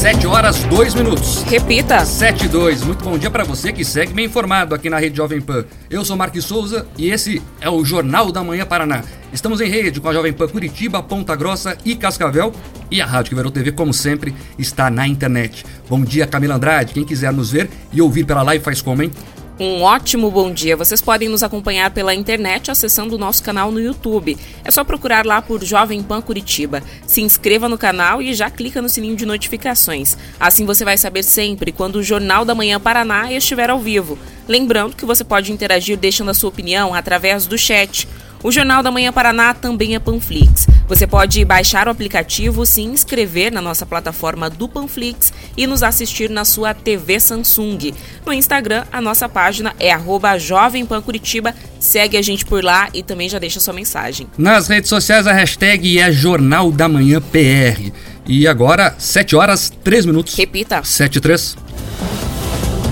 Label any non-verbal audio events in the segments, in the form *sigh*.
7 horas 2 minutos. Repita. 7 e 2. Muito bom dia para você que segue bem informado aqui na Rede Jovem Pan. Eu sou Marques Souza e esse é o Jornal da Manhã Paraná. Estamos em rede com a Jovem Pan Curitiba, Ponta Grossa e Cascavel. E a Rádio que Verão TV, como sempre, está na internet. Bom dia, Camila Andrade. Quem quiser nos ver e ouvir pela live faz como, hein? Um ótimo bom dia. Vocês podem nos acompanhar pela internet acessando o nosso canal no YouTube. É só procurar lá por Jovem Pan Curitiba. Se inscreva no canal e já clica no sininho de notificações. Assim você vai saber sempre quando o Jornal da Manhã Paraná estiver ao vivo. Lembrando que você pode interagir deixando a sua opinião através do chat. O Jornal da Manhã Paraná também é Panflix. Você pode baixar o aplicativo, se inscrever na nossa plataforma do Panflix e nos assistir na sua TV Samsung. No Instagram, a nossa página é @jovempancuritiba. Segue a gente por lá e também já deixa sua mensagem. Nas redes sociais a hashtag é Jornal da Manhã PR. E agora, 7 horas 3 minutos. Repita. 7 e 3.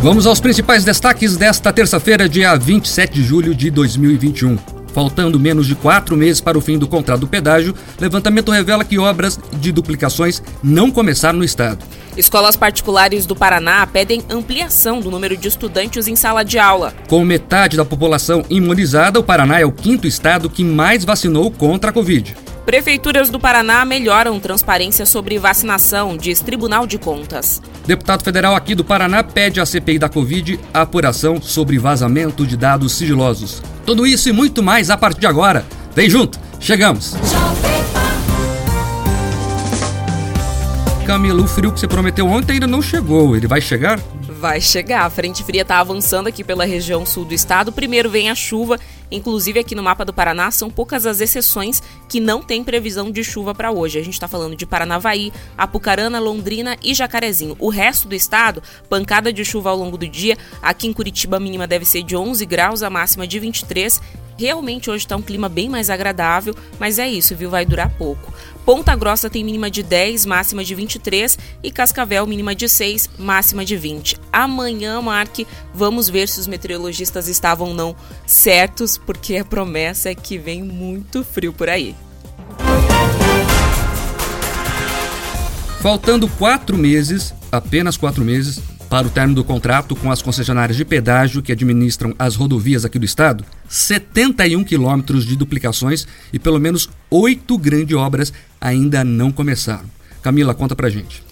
Vamos aos principais destaques desta terça-feira, dia 27 de julho de 2021. Faltando menos de quatro meses para o fim do contrato do pedágio, levantamento revela que obras de duplicações não começaram no estado. Escolas particulares do Paraná pedem ampliação do número de estudantes em sala de aula. Com metade da população imunizada, o Paraná é o quinto estado que mais vacinou contra a Covid. Prefeituras do Paraná melhoram transparência sobre vacinação, diz Tribunal de Contas. Deputado federal aqui do Paraná pede à CPI da Covid a apuração sobre vazamento de dados sigilosos. Tudo isso e muito mais a partir de agora. Vem junto, chegamos! Camila, o frio que você prometeu ontem ainda não chegou. Ele vai chegar? Vai chegar. A frente fria está avançando aqui pela região sul do estado. Primeiro vem a chuva. Inclusive aqui no mapa do Paraná são poucas as exceções que não tem previsão de chuva para hoje. A gente está falando de Paranavaí, Apucarana, Londrina e Jacarezinho. O resto do estado, pancada de chuva ao longo do dia. Aqui em Curitiba a mínima deve ser de 11 graus, a máxima de 23 Realmente hoje está um clima bem mais agradável, mas é isso, viu? Vai durar pouco. Ponta Grossa tem mínima de 10, máxima de 23 e Cascavel mínima de 6, máxima de 20. Amanhã, Marque, vamos ver se os meteorologistas estavam ou não certos, porque a promessa é que vem muito frio por aí. Faltando quatro meses, apenas quatro meses, para o término do contrato com as concessionárias de pedágio que administram as rodovias aqui do estado, 71 quilômetros de duplicações e pelo menos oito grandes obras ainda não começaram. Camila, conta pra gente.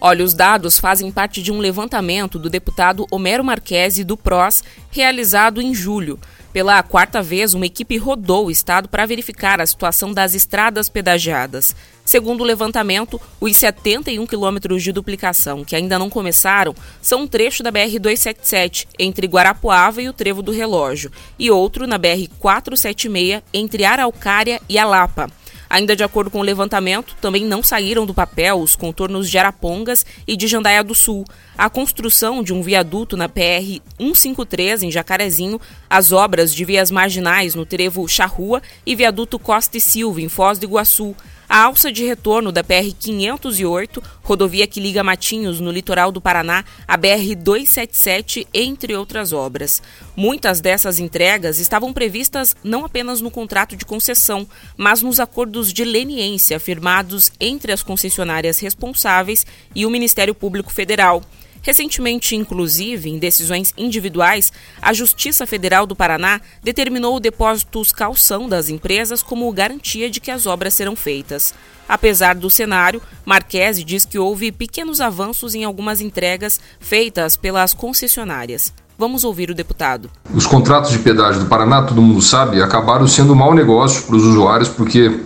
Olha, os dados fazem parte de um levantamento do deputado Homero Marquesi do PROS, realizado em julho. Pela quarta vez, uma equipe rodou o estado para verificar a situação das estradas pedagiadas. Segundo o levantamento, os 71 quilômetros de duplicação que ainda não começaram são um trecho da BR-277 entre Guarapuava e o Trevo do Relógio e outro na BR-476 entre Araucária e Alapa. Ainda de acordo com o levantamento, também não saíram do papel os contornos de Arapongas e de Jandaia do Sul, a construção de um viaduto na PR 153 em Jacarezinho, as obras de vias marginais no trevo Charrua e viaduto Costa e Silva em Foz do Iguaçu, a alça de retorno da BR-508, rodovia que liga Matinhos no litoral do Paraná, a BR-277, entre outras obras. Muitas dessas entregas estavam previstas não apenas no contrato de concessão, mas nos acordos de leniência firmados entre as concessionárias responsáveis e o Ministério Público Federal. Recentemente, inclusive, em decisões individuais, a Justiça Federal do Paraná determinou o depósito calção das empresas como garantia de que as obras serão feitas. Apesar do cenário, Marquese diz que houve pequenos avanços em algumas entregas feitas pelas concessionárias. Vamos ouvir o deputado. Os contratos de pedágio do Paraná, todo mundo sabe, acabaram sendo um mau negócio para os usuários porque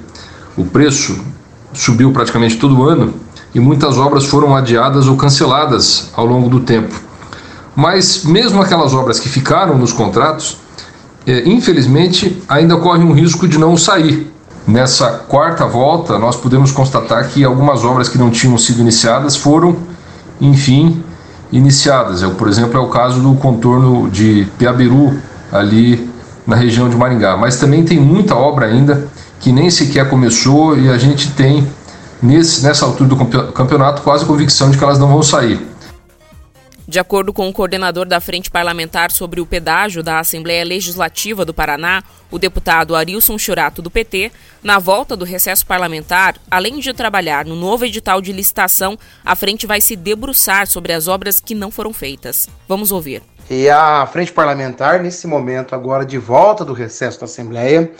o preço subiu praticamente todo ano e muitas obras foram adiadas ou canceladas ao longo do tempo. Mas, mesmo aquelas obras que ficaram nos contratos, é, infelizmente ainda corre um risco de não sair. Nessa quarta volta, nós podemos constatar que algumas obras que não tinham sido iniciadas foram, enfim, iniciadas. É, por exemplo, é o caso do contorno de Piabiru, ali na região de Maringá. Mas também tem muita obra ainda que nem sequer começou e a gente tem nesse, nessa altura do campeonato, quase convicção de que elas não vão sair. De acordo com o coordenador da Frente Parlamentar sobre o pedágio da Assembleia Legislativa do Paraná, o deputado Arilson Churato, do PT, na volta do recesso parlamentar, além de trabalhar no novo edital de licitação, a frente vai se debruçar sobre as obras que não foram feitas. Vamos ouvir. E a Frente Parlamentar, nesse momento agora de volta do recesso da Assembleia,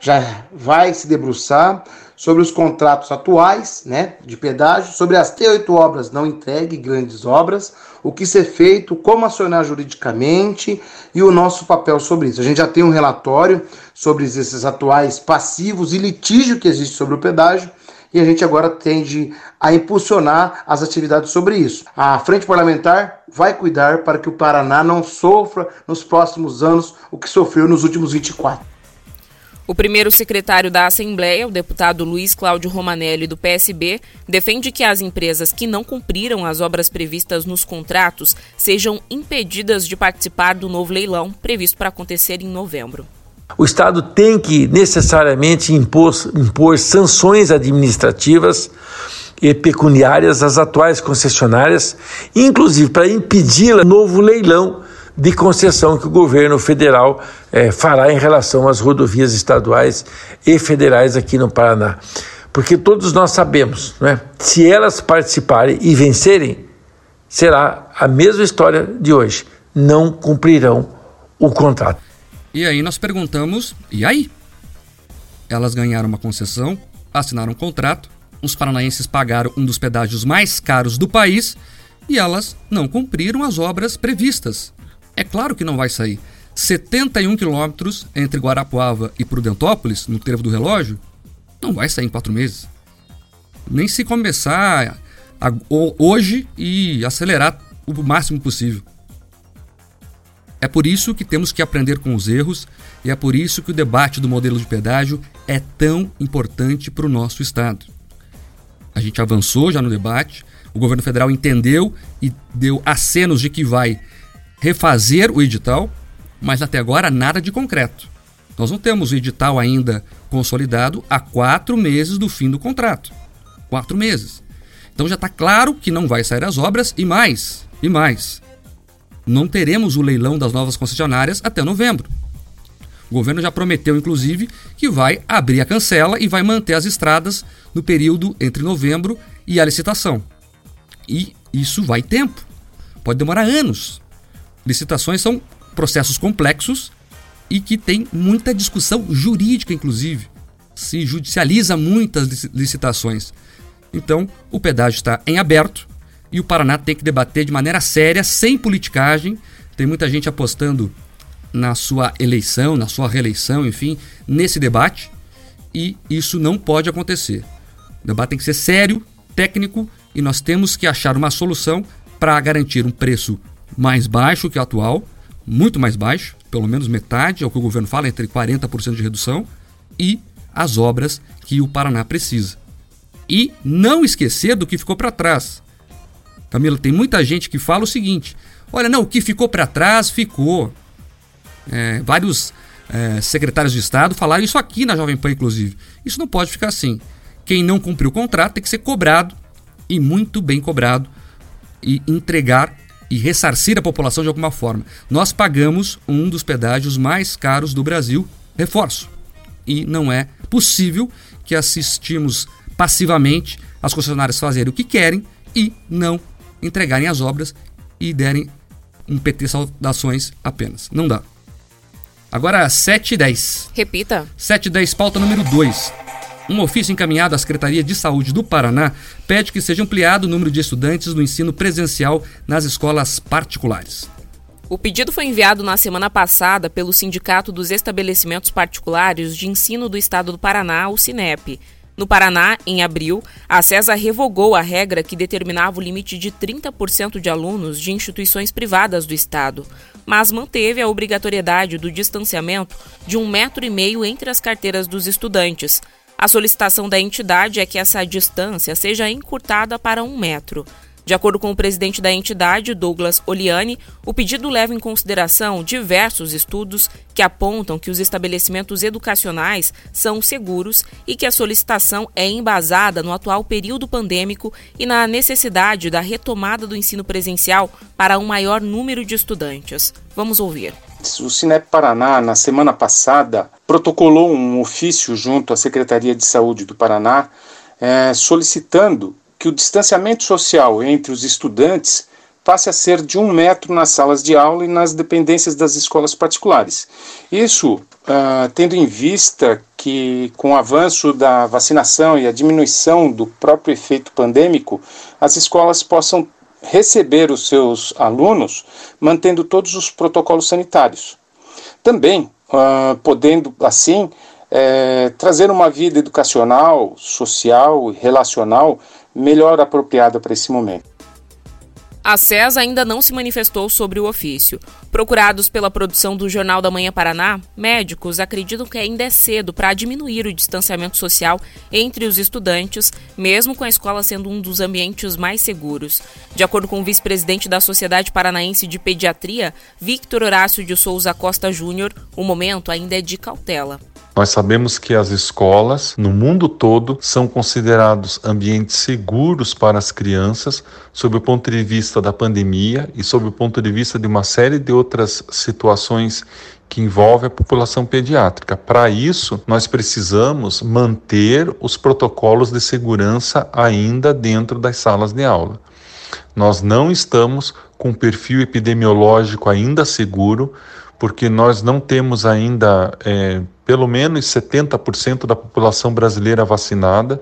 já vai se debruçar sobre os contratos atuais né, de pedágio, sobre as T8 obras não entregue, grandes obras, o que ser feito, como acionar juridicamente e o nosso papel sobre isso. A gente já tem um relatório sobre esses atuais passivos e litígio que existe sobre o pedágio e a gente agora tende a impulsionar as atividades sobre isso. A Frente Parlamentar vai cuidar para que o Paraná não sofra nos próximos anos o que sofreu nos últimos 24. O primeiro secretário da Assembleia, o deputado Luiz Cláudio Romanelli, do PSB, defende que as empresas que não cumpriram as obras previstas nos contratos sejam impedidas de participar do novo leilão previsto para acontecer em novembro. O Estado tem que necessariamente impor, impor sanções administrativas e pecuniárias às atuais concessionárias, inclusive para impedir o novo leilão de concessão que o governo federal é, fará em relação às rodovias estaduais e federais aqui no Paraná. Porque todos nós sabemos, né, se elas participarem e vencerem, será a mesma história de hoje. Não cumprirão o contrato. E aí nós perguntamos: e aí? Elas ganharam uma concessão, assinaram um contrato, os paranaenses pagaram um dos pedágios mais caros do país e elas não cumpriram as obras previstas. É claro que não vai sair. 71 quilômetros entre Guarapuava e Prudentópolis, no trevo do relógio, não vai sair em quatro meses. Nem se começar a, hoje e acelerar o máximo possível. É por isso que temos que aprender com os erros e é por isso que o debate do modelo de pedágio é tão importante para o nosso Estado. A gente avançou já no debate, o governo federal entendeu e deu acenos de que vai refazer o edital, mas até agora nada de concreto. Nós não temos o edital ainda consolidado há quatro meses do fim do contrato. Quatro meses. Então já está claro que não vai sair as obras e mais, e mais. Não teremos o leilão das novas concessionárias até novembro. O governo já prometeu, inclusive, que vai abrir a cancela e vai manter as estradas no período entre novembro e a licitação. E isso vai tempo. Pode demorar anos. Licitações são processos complexos e que tem muita discussão jurídica, inclusive. Se judicializa muitas licitações. Então, o pedágio está em aberto e o Paraná tem que debater de maneira séria, sem politicagem. Tem muita gente apostando na sua eleição, na sua reeleição, enfim, nesse debate. E isso não pode acontecer. O debate tem que ser sério, técnico e nós temos que achar uma solução para garantir um preço mais baixo que o atual, muito mais baixo, pelo menos metade, é o que o governo fala, entre 40% de redução, e as obras que o Paraná precisa. E não esquecer do que ficou para trás. Camila, tem muita gente que fala o seguinte: olha, não, o que ficou para trás ficou. É, vários é, secretários de Estado falaram isso aqui na Jovem Pan, inclusive. Isso não pode ficar assim. Quem não cumpriu o contrato tem que ser cobrado, e muito bem cobrado, e entregar e ressarcir a população de alguma forma. Nós pagamos um dos pedágios mais caros do Brasil, reforço. E não é possível que assistimos passivamente as concessionárias fazerem o que querem e não entregarem as obras e derem um PT saudações apenas. Não dá. Agora 7 e 10. Repita. 7 e 10, pauta número 2. Um ofício encaminhado à Secretaria de Saúde do Paraná pede que seja ampliado o número de estudantes no ensino presencial nas escolas particulares. O pedido foi enviado na semana passada pelo Sindicato dos Estabelecimentos Particulares de Ensino do Estado do Paraná, o SINEP. No Paraná, em abril, a CESA revogou a regra que determinava o limite de 30% de alunos de instituições privadas do Estado, mas manteve a obrigatoriedade do distanciamento de um metro e meio entre as carteiras dos estudantes, a solicitação da entidade é que essa distância seja encurtada para um metro. De acordo com o presidente da entidade, Douglas Oliani, o pedido leva em consideração diversos estudos que apontam que os estabelecimentos educacionais são seguros e que a solicitação é embasada no atual período pandêmico e na necessidade da retomada do ensino presencial para um maior número de estudantes. Vamos ouvir. O Cinep Paraná, na semana passada, protocolou um ofício junto à Secretaria de Saúde do Paraná é, solicitando que o distanciamento social entre os estudantes passe a ser de um metro nas salas de aula e nas dependências das escolas particulares. Isso uh, tendo em vista que, com o avanço da vacinação e a diminuição do próprio efeito pandêmico, as escolas possam receber os seus alunos mantendo todos os protocolos sanitários. Também uh, podendo, assim, é, trazer uma vida educacional, social e relacional melhor apropriada para esse momento. A SES ainda não se manifestou sobre o ofício. Procurados pela produção do Jornal da Manhã Paraná, médicos acreditam que ainda é cedo para diminuir o distanciamento social entre os estudantes, mesmo com a escola sendo um dos ambientes mais seguros. De acordo com o vice-presidente da Sociedade Paranaense de Pediatria, Victor Horácio de Souza Costa Júnior, o momento ainda é de cautela. Nós sabemos que as escolas no mundo todo são considerados ambientes seguros para as crianças, sob o ponto de vista da pandemia e sob o ponto de vista de uma série de outras situações que envolvem a população pediátrica. Para isso, nós precisamos manter os protocolos de segurança ainda dentro das salas de aula. Nós não estamos com um perfil epidemiológico ainda seguro, porque nós não temos ainda é, pelo menos 70% da população brasileira vacinada.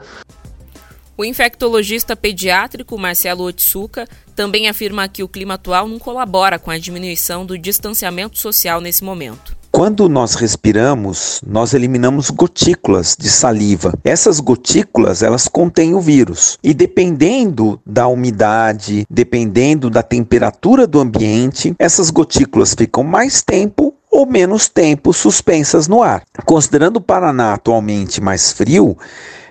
O infectologista pediátrico Marcelo Otsuka também afirma que o clima atual não colabora com a diminuição do distanciamento social nesse momento. Quando nós respiramos, nós eliminamos gotículas de saliva. Essas gotículas, elas contêm o vírus. E dependendo da umidade, dependendo da temperatura do ambiente, essas gotículas ficam mais tempo ou menos tempo suspensas no ar. Considerando o Paraná atualmente mais frio,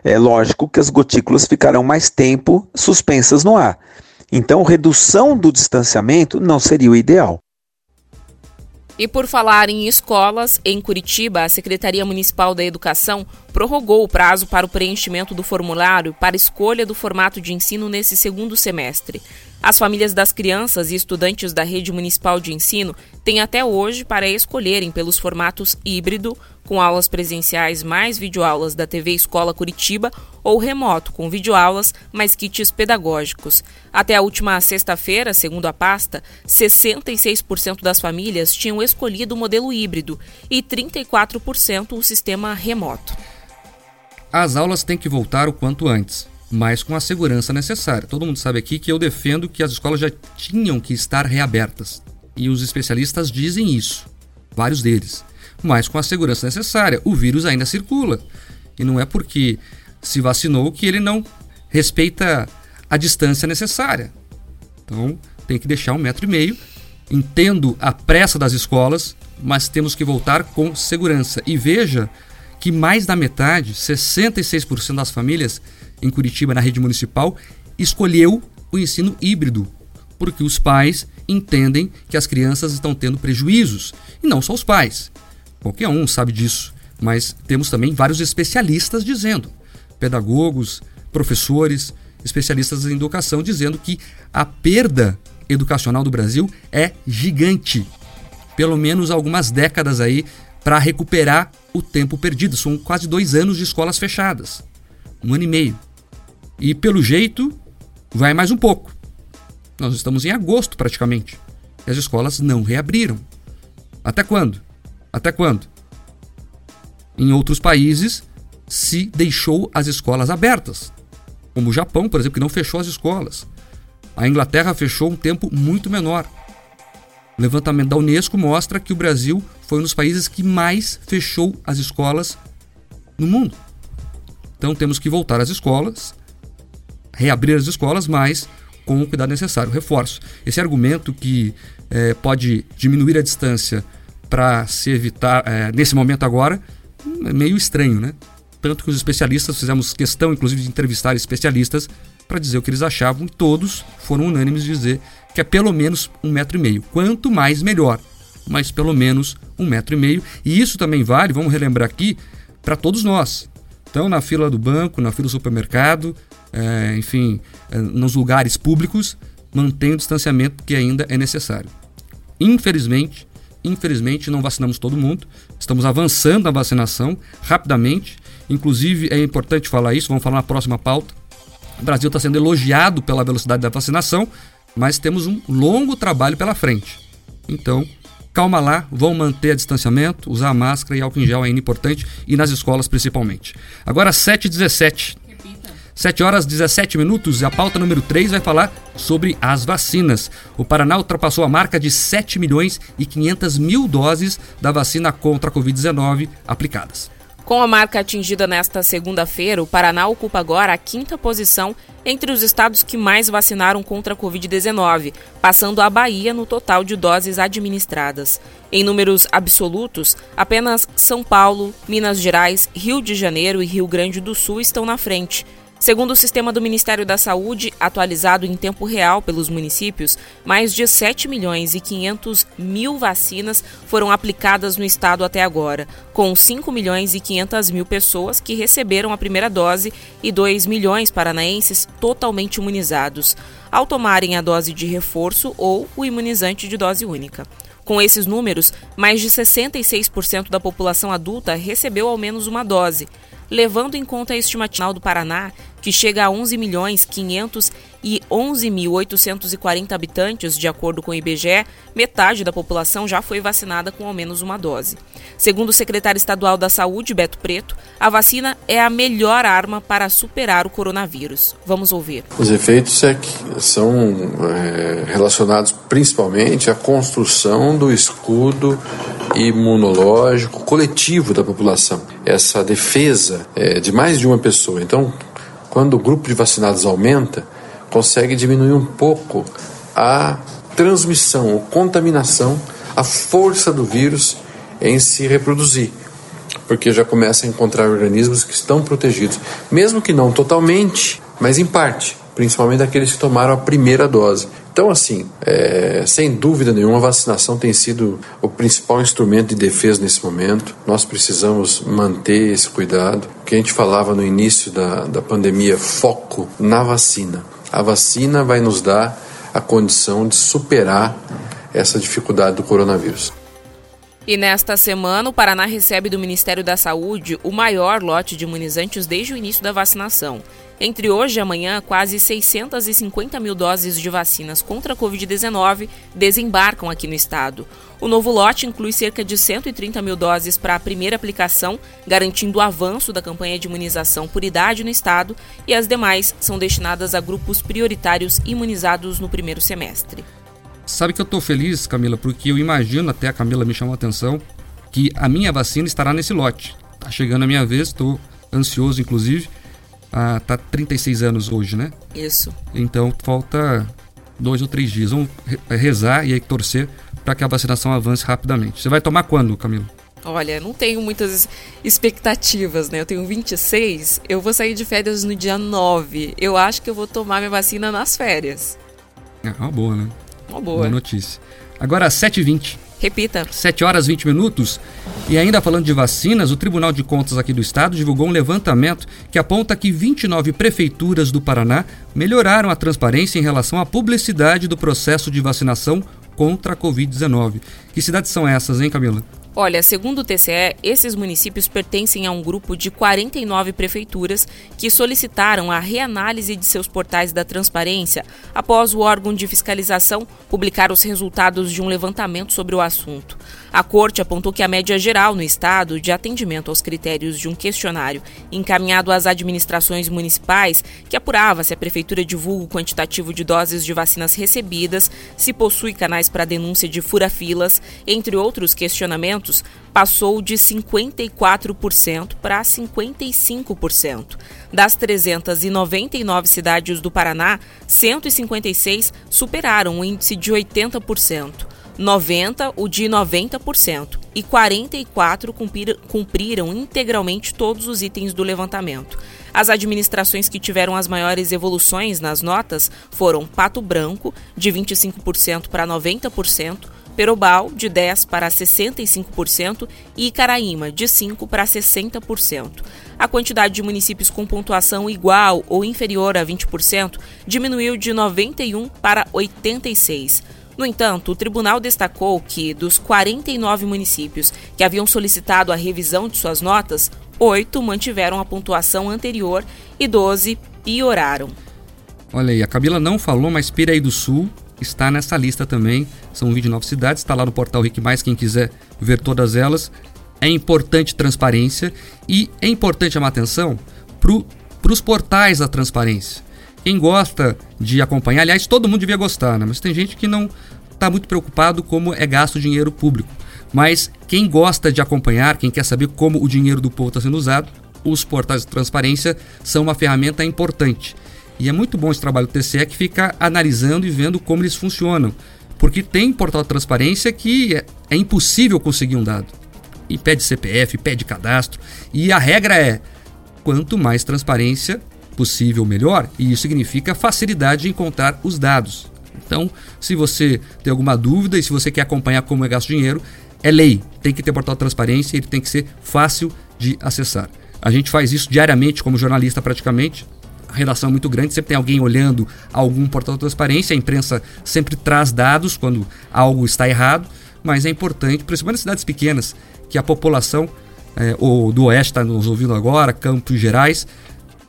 é lógico que as gotículas ficarão mais tempo suspensas no ar. Então, redução do distanciamento não seria o ideal. E por falar em escolas, em Curitiba, a Secretaria Municipal da Educação prorrogou o prazo para o preenchimento do formulário para escolha do formato de ensino nesse segundo semestre. As famílias das crianças e estudantes da rede municipal de ensino têm até hoje para escolherem pelos formatos híbrido, com aulas presenciais mais videoaulas da TV Escola Curitiba, ou remoto, com videoaulas mais kits pedagógicos. Até a última sexta-feira, segundo a pasta, 66% das famílias tinham escolhido o modelo híbrido e 34% o sistema remoto. As aulas têm que voltar o quanto antes mas com a segurança necessária. Todo mundo sabe aqui que eu defendo que as escolas já tinham que estar reabertas. E os especialistas dizem isso, vários deles. Mas com a segurança necessária. O vírus ainda circula. E não é porque se vacinou que ele não respeita a distância necessária. Então tem que deixar um metro e meio. Entendo a pressa das escolas, mas temos que voltar com segurança. E veja que mais da metade, 66% das famílias, em Curitiba, na rede municipal, escolheu o ensino híbrido, porque os pais entendem que as crianças estão tendo prejuízos. E não só os pais. Qualquer um sabe disso. Mas temos também vários especialistas dizendo, pedagogos, professores, especialistas em educação, dizendo que a perda educacional do Brasil é gigante. Pelo menos algumas décadas aí para recuperar o tempo perdido. São quase dois anos de escolas fechadas. Um ano e meio. E pelo jeito, vai mais um pouco. Nós estamos em agosto praticamente. E as escolas não reabriram. Até quando? Até quando? Em outros países se deixou as escolas abertas. Como o Japão, por exemplo, que não fechou as escolas. A Inglaterra fechou um tempo muito menor. O levantamento da Unesco mostra que o Brasil foi um dos países que mais fechou as escolas no mundo. Então temos que voltar às escolas reabrir as escolas, mas com o cuidado necessário. Reforço. Esse argumento que é, pode diminuir a distância para se evitar, é, nesse momento agora, é meio estranho, né? Tanto que os especialistas, fizemos questão, inclusive, de entrevistar especialistas, para dizer o que eles achavam e todos foram unânimes dizer que é pelo menos um metro e meio. Quanto mais, melhor. Mas pelo menos um metro e meio. E isso também vale, vamos relembrar aqui, para todos nós. Então, na fila do banco, na fila do supermercado, é, enfim, é, nos lugares públicos, mantenha o distanciamento que ainda é necessário. Infelizmente, infelizmente não vacinamos todo mundo. Estamos avançando a vacinação rapidamente. Inclusive, é importante falar isso, vamos falar na próxima pauta. O Brasil está sendo elogiado pela velocidade da vacinação, mas temos um longo trabalho pela frente. Então, calma lá, vão manter a distanciamento, usar máscara e álcool em gel é ainda importante e nas escolas principalmente. Agora 7h17. 7 horas 17 minutos, a pauta número 3 vai falar sobre as vacinas. O Paraná ultrapassou a marca de 7 milhões e 500 mil doses da vacina contra a Covid-19 aplicadas. Com a marca atingida nesta segunda-feira, o Paraná ocupa agora a quinta posição entre os estados que mais vacinaram contra a Covid-19, passando a Bahia no total de doses administradas. Em números absolutos, apenas São Paulo, Minas Gerais, Rio de Janeiro e Rio Grande do Sul estão na frente. Segundo o sistema do Ministério da Saúde, atualizado em tempo real pelos municípios, mais de 7 milhões e 500 mil vacinas foram aplicadas no estado até agora, com 5 milhões e 500 mil pessoas que receberam a primeira dose e 2 milhões paranaenses totalmente imunizados, ao tomarem a dose de reforço ou o imunizante de dose única. Com esses números, mais de 66% da população adulta recebeu ao menos uma dose levando em conta a estimativa do Paraná, que chega a 11 milhões 511.840 habitantes, de acordo com o IBGE, metade da população já foi vacinada com ao menos uma dose. Segundo o secretário estadual da Saúde, Beto Preto, a vacina é a melhor arma para superar o coronavírus. Vamos ouvir. Os efeitos é são é, relacionados principalmente à construção do escudo imunológico coletivo da população. Essa defesa é, de mais de uma pessoa. Então, quando o grupo de vacinados aumenta, consegue diminuir um pouco a transmissão, a contaminação, a força do vírus em se reproduzir, porque já começa a encontrar organismos que estão protegidos, mesmo que não totalmente, mas em parte, principalmente daqueles que tomaram a primeira dose. Então, assim, é, sem dúvida nenhuma, a vacinação tem sido o principal instrumento de defesa nesse momento. Nós precisamos manter esse cuidado. O que a gente falava no início da, da pandemia, foco na vacina. A vacina vai nos dar a condição de superar essa dificuldade do coronavírus. E nesta semana, o Paraná recebe do Ministério da Saúde o maior lote de imunizantes desde o início da vacinação. Entre hoje e amanhã, quase 650 mil doses de vacinas contra a Covid-19 desembarcam aqui no estado. O novo lote inclui cerca de 130 mil doses para a primeira aplicação, garantindo o avanço da campanha de imunização por idade no estado, e as demais são destinadas a grupos prioritários imunizados no primeiro semestre. Sabe que eu estou feliz, Camila, porque eu imagino, até a Camila me chamou a atenção, que a minha vacina estará nesse lote. Tá chegando a minha vez, estou ansioso, inclusive. Ah, tá 36 anos hoje, né? Isso. Então falta dois ou três dias. Vamos rezar e aí torcer para que a vacinação avance rapidamente. Você vai tomar quando, Camila? Olha, não tenho muitas expectativas, né? Eu tenho 26, eu vou sair de férias no dia 9. Eu acho que eu vou tomar minha vacina nas férias. É uma boa, né? Uma boa. Boa notícia. Agora, 7h20. Repita. 7 horas 20 minutos. E ainda falando de vacinas, o Tribunal de Contas aqui do Estado divulgou um levantamento que aponta que 29 prefeituras do Paraná melhoraram a transparência em relação à publicidade do processo de vacinação contra a Covid-19. Que cidades são essas, hein, Camila? Olha, segundo o TCE, esses municípios pertencem a um grupo de 49 prefeituras que solicitaram a reanálise de seus portais da transparência após o órgão de fiscalização publicar os resultados de um levantamento sobre o assunto. A corte apontou que a média geral no estado de atendimento aos critérios de um questionário encaminhado às administrações municipais, que apurava se a prefeitura divulga o quantitativo de doses de vacinas recebidas, se possui canais para denúncia de fura-filas, entre outros questionamentos, passou de 54% para 55%. Das 399 cidades do Paraná, 156 superaram o índice de 80%. 90% o de 90% e 44 cumpriram integralmente todos os itens do levantamento. As administrações que tiveram as maiores evoluções nas notas foram Pato Branco, de 25% para 90%, Perobal, de 10% para 65%, e Icaraíma, de 5% para 60%. A quantidade de municípios com pontuação igual ou inferior a 20% diminuiu de 91 para 86. No entanto, o tribunal destacou que, dos 49 municípios que haviam solicitado a revisão de suas notas, oito mantiveram a pontuação anterior e 12 pioraram. Olha aí, a Camila não falou, mas Piraí do Sul está nessa lista também. São 29 cidades, está lá no portal Rick Mais, quem quiser ver todas elas. É importante transparência e é importante chamar atenção para os portais da transparência. Quem gosta de acompanhar, aliás, todo mundo devia gostar, né? mas tem gente que não está muito preocupado como é gasto dinheiro público. Mas quem gosta de acompanhar, quem quer saber como o dinheiro do povo está sendo usado, os portais de transparência são uma ferramenta importante. E é muito bom esse trabalho do TCE que fica analisando e vendo como eles funcionam. Porque tem portal de transparência que é, é impossível conseguir um dado. E pede CPF, pede cadastro. E a regra é: quanto mais transparência possível, melhor. E isso significa facilidade de encontrar os dados. Então, se você tem alguma dúvida e se você quer acompanhar como é gasto dinheiro, é lei. Tem que ter portal de transparência ele tem que ser fácil de acessar. A gente faz isso diariamente como jornalista praticamente redação é muito grande, sempre tem alguém olhando algum portal de transparência, a imprensa sempre traz dados quando algo está errado, mas é importante, principalmente nas cidades pequenas, que a população é, ou do Oeste está nos ouvindo agora, Campos Gerais,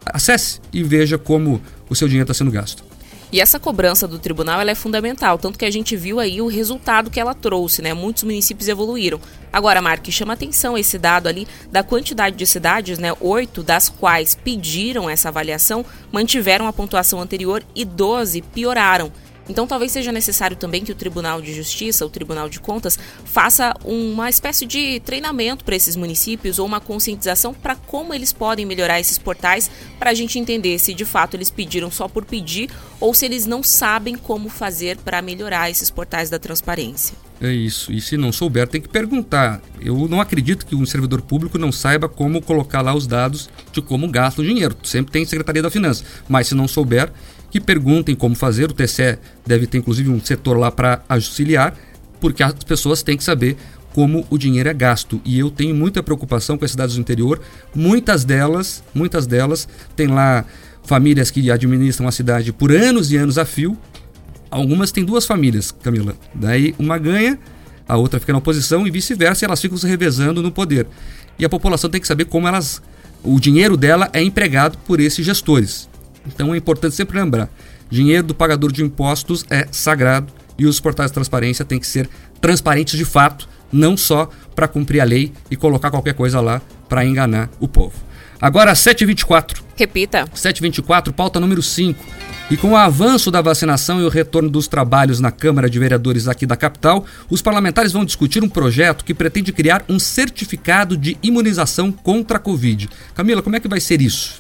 acesse e veja como o seu dinheiro está sendo gasto. E essa cobrança do tribunal é fundamental, tanto que a gente viu aí o resultado que ela trouxe, né? Muitos municípios evoluíram. Agora, Mark, chama atenção esse dado ali da quantidade de cidades, né? Oito das quais pediram essa avaliação mantiveram a pontuação anterior e 12 pioraram. Então, talvez seja necessário também que o Tribunal de Justiça, o Tribunal de Contas, faça uma espécie de treinamento para esses municípios ou uma conscientização para como eles podem melhorar esses portais, para a gente entender se de fato eles pediram só por pedir ou se eles não sabem como fazer para melhorar esses portais da transparência. É isso. E se não souber, tem que perguntar. Eu não acredito que um servidor público não saiba como colocar lá os dados de como gasta o dinheiro. Sempre tem Secretaria da Finança. Mas se não souber, que perguntem como fazer. O TCE deve ter inclusive um setor lá para auxiliar, porque as pessoas têm que saber como o dinheiro é gasto. E eu tenho muita preocupação com as cidades do interior. Muitas delas, muitas delas têm lá famílias que administram a cidade por anos e anos a fio. Algumas têm duas famílias, Camila. Daí uma ganha, a outra fica na oposição e vice-versa, elas ficam se revezando no poder. E a população tem que saber como elas o dinheiro dela é empregado por esses gestores. Então é importante sempre lembrar: dinheiro do pagador de impostos é sagrado e os portais de transparência têm que ser transparentes de fato, não só para cumprir a lei e colocar qualquer coisa lá para enganar o povo. Agora, 7h24. Repita. 7h24, pauta número 5. E com o avanço da vacinação e o retorno dos trabalhos na Câmara de Vereadores aqui da capital, os parlamentares vão discutir um projeto que pretende criar um certificado de imunização contra a Covid. Camila, como é que vai ser isso?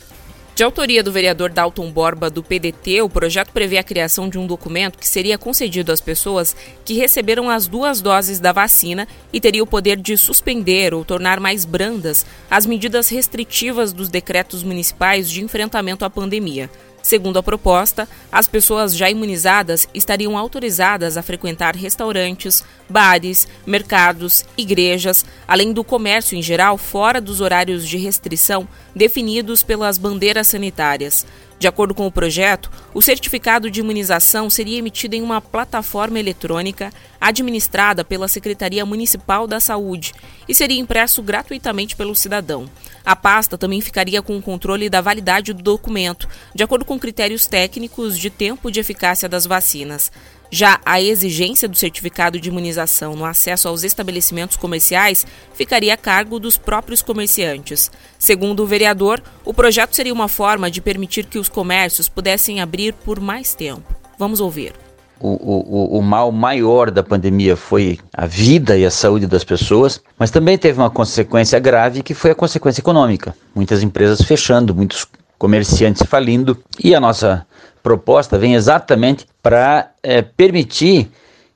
De autoria do vereador Dalton Borba, do PDT, o projeto prevê a criação de um documento que seria concedido às pessoas que receberam as duas doses da vacina e teria o poder de suspender ou tornar mais brandas as medidas restritivas dos decretos municipais de enfrentamento à pandemia. Segundo a proposta, as pessoas já imunizadas estariam autorizadas a frequentar restaurantes, bares, mercados, igrejas, além do comércio em geral fora dos horários de restrição definidos pelas bandeiras sanitárias. De acordo com o projeto, o certificado de imunização seria emitido em uma plataforma eletrônica administrada pela Secretaria Municipal da Saúde e seria impresso gratuitamente pelo cidadão. A pasta também ficaria com o controle da validade do documento, de acordo com critérios técnicos de tempo de eficácia das vacinas. Já a exigência do certificado de imunização no acesso aos estabelecimentos comerciais ficaria a cargo dos próprios comerciantes. Segundo o vereador, o projeto seria uma forma de permitir que os comércios pudessem abrir por mais tempo. Vamos ouvir. O, o, o, mal maior da pandemia foi a vida e a saúde das pessoas, mas também teve uma consequência grave que foi a consequência econômica. Muitas empresas fechando, muitos comerciantes falindo, e a nossa proposta vem exatamente para é, permitir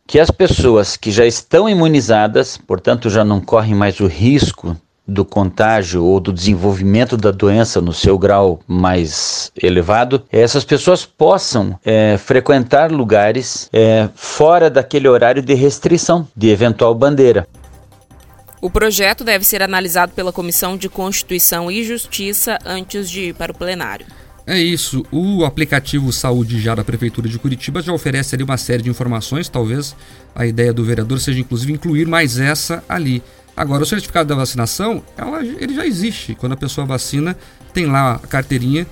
que as pessoas que já estão imunizadas, portanto já não correm mais o risco do contágio ou do desenvolvimento da doença no seu grau mais elevado, essas pessoas possam é, frequentar lugares é, fora daquele horário de restrição de eventual bandeira. O projeto deve ser analisado pela Comissão de Constituição e Justiça antes de ir para o plenário. É isso. O aplicativo Saúde Já da Prefeitura de Curitiba já oferece ali uma série de informações. Talvez a ideia do vereador seja, inclusive, incluir mais essa ali. Agora, o certificado da vacinação, ela, ele já existe. Quando a pessoa vacina, tem lá a carteirinha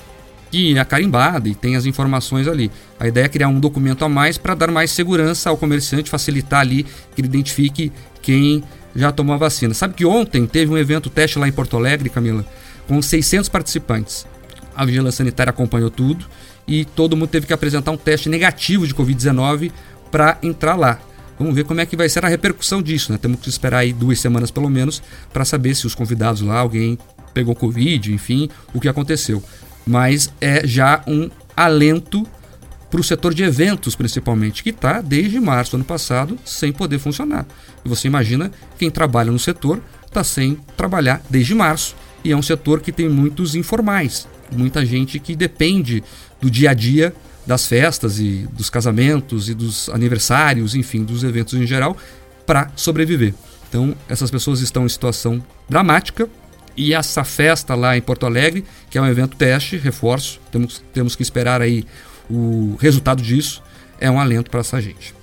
que é carimbada e tem as informações ali. A ideia é criar um documento a mais para dar mais segurança ao comerciante, facilitar ali que ele identifique quem já tomou a vacina. Sabe que ontem teve um evento teste lá em Porto Alegre, Camila, com 600 participantes. A vigilância sanitária acompanhou tudo e todo mundo teve que apresentar um teste negativo de Covid-19 para entrar lá. Vamos ver como é que vai ser a repercussão disso, né? Temos que esperar aí duas semanas pelo menos para saber se os convidados lá, alguém pegou Covid, enfim, o que aconteceu. Mas é já um alento para o setor de eventos, principalmente, que está desde março do ano passado sem poder funcionar. E você imagina quem trabalha no setor está sem trabalhar desde março. E é um setor que tem muitos informais, muita gente que depende do dia a dia das festas e dos casamentos e dos aniversários, enfim, dos eventos em geral, para sobreviver. Então, essas pessoas estão em situação dramática e essa festa lá em Porto Alegre, que é um evento teste, reforço, temos, temos que esperar aí o resultado disso, é um alento para essa gente.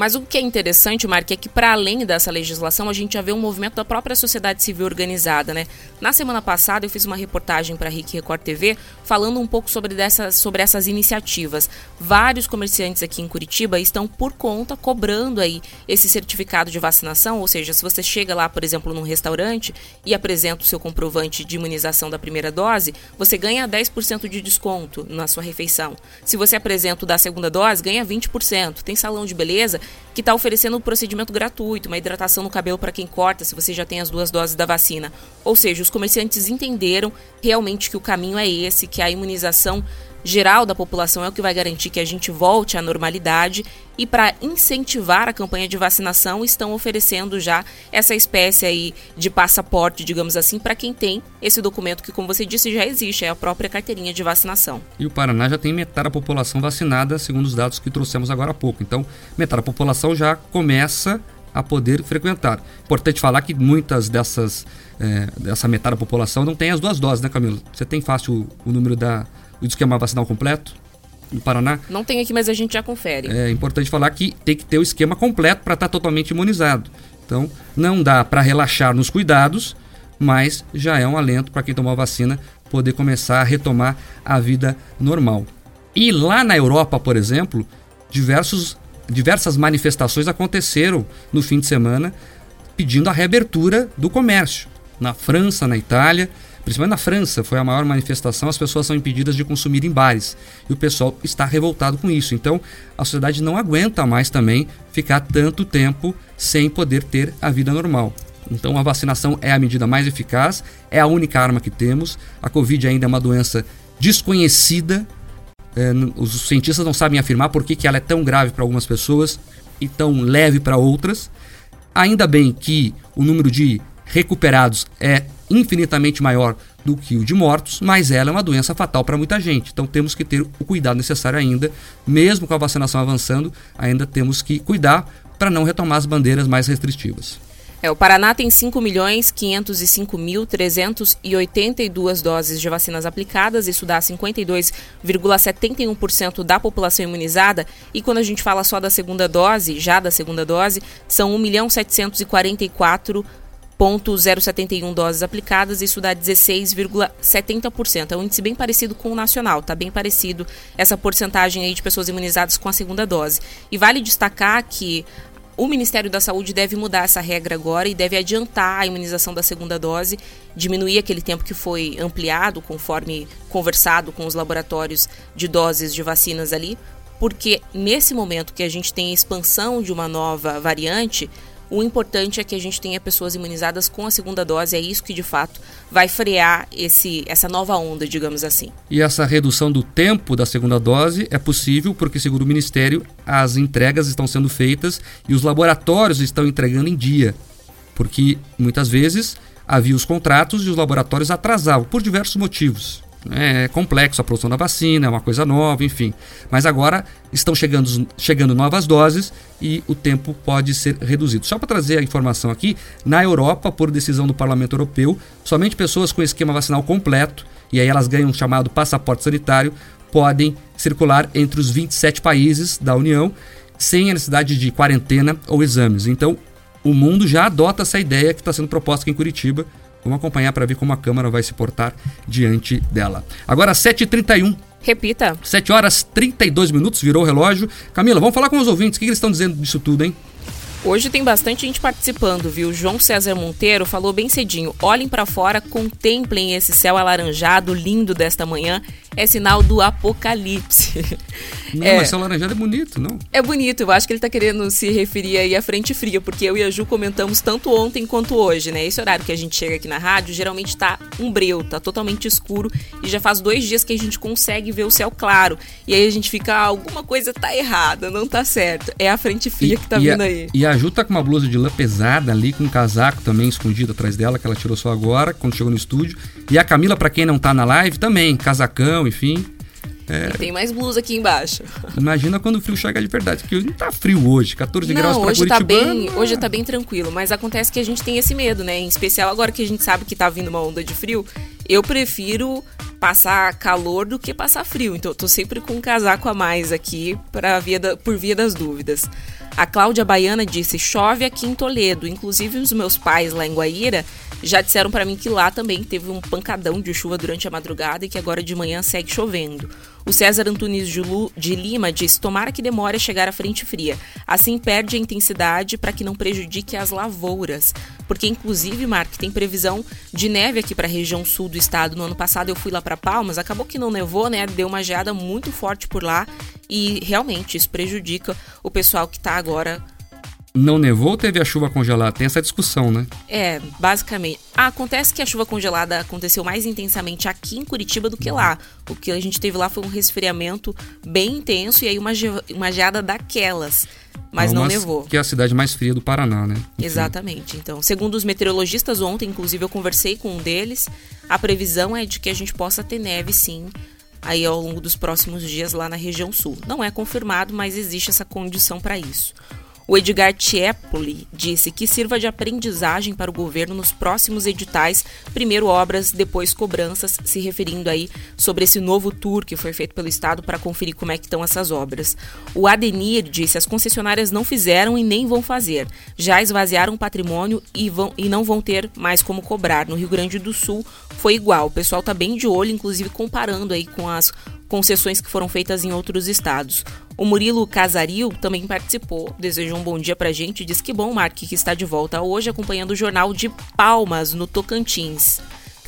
Mas o que é interessante, Mark, é que para além dessa legislação, a gente já vê um movimento da própria sociedade civil organizada, né? Na semana passada eu fiz uma reportagem para a RIC Record TV falando um pouco sobre, dessas, sobre essas iniciativas. Vários comerciantes aqui em Curitiba estão por conta cobrando aí esse certificado de vacinação, ou seja, se você chega lá, por exemplo, num restaurante e apresenta o seu comprovante de imunização da primeira dose, você ganha 10% de desconto na sua refeição. Se você apresenta o da segunda dose, ganha 20%. Tem salão de beleza que está oferecendo um procedimento gratuito, uma hidratação no cabelo para quem corta, se você já tem as duas doses da vacina. Ou seja, os comerciantes entenderam realmente que o caminho é esse, que a imunização geral da população é o que vai garantir que a gente volte à normalidade e para incentivar a campanha de vacinação estão oferecendo já essa espécie aí de passaporte, digamos assim, para quem tem esse documento que, como você disse, já existe, é a própria carteirinha de vacinação. E o Paraná já tem metade da população vacinada, segundo os dados que trouxemos agora há pouco. Então, metade da população já começa a poder frequentar. Importante falar que muitas dessas é, dessa metade da população não tem as duas doses, né, Camilo? Você tem fácil o, o número da o esquema vacinal completo no Paraná? Não tem aqui, mas a gente já confere. É importante falar que tem que ter o esquema completo para estar tá totalmente imunizado. Então, não dá para relaxar nos cuidados, mas já é um alento para quem tomou a vacina poder começar a retomar a vida normal. E lá na Europa, por exemplo, diversos, diversas manifestações aconteceram no fim de semana pedindo a reabertura do comércio. Na França, na Itália, Principalmente na França, foi a maior manifestação, as pessoas são impedidas de consumir em bares. E o pessoal está revoltado com isso. Então, a sociedade não aguenta mais também ficar tanto tempo sem poder ter a vida normal. Então, a vacinação é a medida mais eficaz, é a única arma que temos. A Covid ainda é uma doença desconhecida. É, os cientistas não sabem afirmar por que, que ela é tão grave para algumas pessoas e tão leve para outras. Ainda bem que o número de recuperados é infinitamente maior do que o de mortos, mas ela é uma doença fatal para muita gente. Então temos que ter o cuidado necessário ainda, mesmo com a vacinação avançando, ainda temos que cuidar para não retomar as bandeiras mais restritivas. É, o Paraná tem 5.505.382 doses de vacinas aplicadas, isso dá 52,71% da população imunizada. E quando a gente fala só da segunda dose, já da segunda dose, são 1.744 0,071 doses aplicadas, isso dá 16,70%. É um índice bem parecido com o nacional, tá bem parecido essa porcentagem aí de pessoas imunizadas com a segunda dose. E vale destacar que o Ministério da Saúde deve mudar essa regra agora e deve adiantar a imunização da segunda dose, diminuir aquele tempo que foi ampliado, conforme conversado com os laboratórios de doses de vacinas ali, porque nesse momento que a gente tem a expansão de uma nova variante, O importante é que a gente tenha pessoas imunizadas com a segunda dose, é isso que de fato vai frear esse, essa nova onda, digamos assim. E essa redução do tempo da segunda dose é possível porque, segundo o Ministério, as entregas estão sendo feitas e os laboratórios estão entregando em dia. Porque muitas vezes havia os contratos e os laboratórios atrasavam por diversos motivos. É complexo a produção da vacina, é uma coisa nova, enfim. Mas agora estão chegando, chegando novas doses e o tempo pode ser reduzido. Só para trazer a informação aqui, na Europa, por decisão do Parlamento Europeu, somente pessoas com esquema vacinal completo, e aí elas ganham um chamado passaporte sanitário, podem circular entre os 27 países da União sem a necessidade de quarentena ou exames. Então, o mundo já adota essa ideia que está sendo proposta aqui em Curitiba Vamos acompanhar para ver como a Câmara vai se portar diante dela. Agora, 7h31. Repita. 7 horas 32 minutos, virou o relógio. Camila, vamos falar com os ouvintes. O que eles estão dizendo disso tudo, hein? Hoje tem bastante gente participando, viu? João César Monteiro falou bem cedinho: olhem para fora, contemplem esse céu alaranjado lindo desta manhã. É sinal do apocalipse. *laughs* Não, é, mas céu alaranjado é bonito, não? É bonito, eu acho que ele tá querendo se referir aí à frente fria, porque eu e a Ju comentamos tanto ontem quanto hoje, né? Esse horário que a gente chega aqui na rádio geralmente tá um breu, tá totalmente escuro e já faz dois dias que a gente consegue ver o céu claro. E aí a gente fica, ah, alguma coisa tá errada, não tá certo. É a frente fria e, que tá vindo a, aí. E a Ju tá com uma blusa de lã pesada ali, com um casaco também escondido atrás dela, que ela tirou só agora, quando chegou no estúdio. E a Camila, para quem não tá na live, também, casacão, enfim. É... Tem mais blusa aqui embaixo. *laughs* Imagina quando o frio chegar de verdade, porque não tá frio hoje, 14 não, graus pra hoje tá bem, Hoje tá bem tranquilo, mas acontece que a gente tem esse medo, né? Em especial agora que a gente sabe que tá vindo uma onda de frio, eu prefiro passar calor do que passar frio. Então eu tô sempre com um casaco a mais aqui para via da, por via das dúvidas. A Cláudia Baiana disse: chove aqui em Toledo. Inclusive, os meus pais lá em Guaíra já disseram para mim que lá também teve um pancadão de chuva durante a madrugada e que agora de manhã segue chovendo. O César Antunes de Lima diz: tomara que demore a chegar à frente fria. Assim perde a intensidade para que não prejudique as lavouras. Porque, inclusive, Mark, tem previsão de neve aqui para a região sul do estado. No ano passado eu fui lá para Palmas, acabou que não nevou, né? Deu uma geada muito forte por lá e realmente isso prejudica o pessoal que está agora não nevou ou teve a chuva congelada? Tem essa discussão, né? É, basicamente. Acontece que a chuva congelada aconteceu mais intensamente aqui em Curitiba do que lá. O que a gente teve lá foi um resfriamento bem intenso e aí uma, ge uma geada daquelas. Mas não, não nevou. Que é a cidade mais fria do Paraná, né? Enfim. Exatamente. Então, segundo os meteorologistas ontem, inclusive eu conversei com um deles, a previsão é de que a gente possa ter neve sim aí ao longo dos próximos dias lá na região sul. Não é confirmado, mas existe essa condição para isso. O Edgar Tiepoli disse que sirva de aprendizagem para o governo nos próximos editais, primeiro obras, depois cobranças, se referindo aí sobre esse novo tour que foi feito pelo Estado para conferir como é que estão essas obras. O Adenir disse as concessionárias não fizeram e nem vão fazer. Já esvaziaram o patrimônio e, vão, e não vão ter mais como cobrar. No Rio Grande do Sul foi igual. O pessoal está bem de olho, inclusive comparando aí com as concessões que foram feitas em outros estados. O Murilo Casaril também participou, desejou um bom dia pra gente disse que bom, Mark, que está de volta hoje acompanhando o Jornal de Palmas, no Tocantins.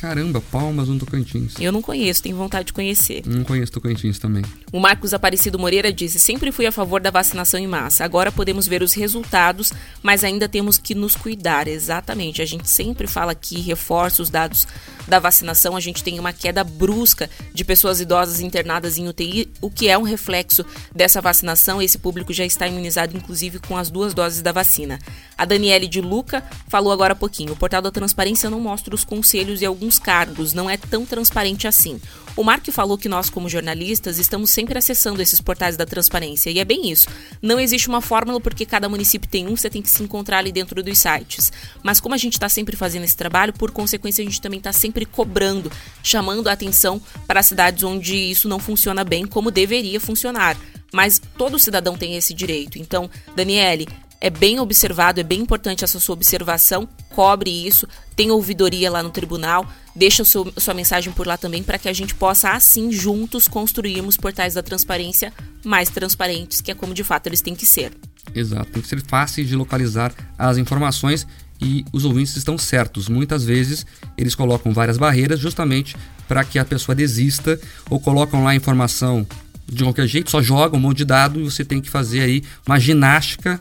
Caramba, Palmas no Tocantins. Eu não conheço, tenho vontade de conhecer. Não conheço Tocantins também. O Marcos Aparecido Moreira disse: sempre fui a favor da vacinação em massa. Agora podemos ver os resultados, mas ainda temos que nos cuidar. Exatamente. A gente sempre fala aqui, reforça os dados da vacinação. A gente tem uma queda brusca de pessoas idosas internadas em UTI, o que é um reflexo dessa vacinação. Esse público já está imunizado, inclusive, com as duas doses da vacina. A Daniele de Luca falou agora há pouquinho: o portal da transparência não mostra os conselhos e alguns cargos, não é tão transparente assim. O Mark falou que nós, como jornalistas, estamos sempre acessando esses portais da transparência, e é bem isso. Não existe uma fórmula porque cada município tem um, você tem que se encontrar ali dentro dos sites. Mas como a gente está sempre fazendo esse trabalho, por consequência, a gente também está sempre cobrando, chamando a atenção para cidades onde isso não funciona bem como deveria funcionar. Mas todo cidadão tem esse direito. Então, Daniele, é bem observado, é bem importante essa sua observação, cobre isso, tem ouvidoria lá no tribunal, deixa seu, sua mensagem por lá também para que a gente possa, assim, juntos construirmos portais da transparência mais transparentes, que é como de fato eles têm que ser. Exato, tem que ser fácil de localizar as informações e os ouvintes estão certos. Muitas vezes eles colocam várias barreiras justamente para que a pessoa desista ou colocam lá a informação de qualquer jeito, só jogam um monte de dado e você tem que fazer aí uma ginástica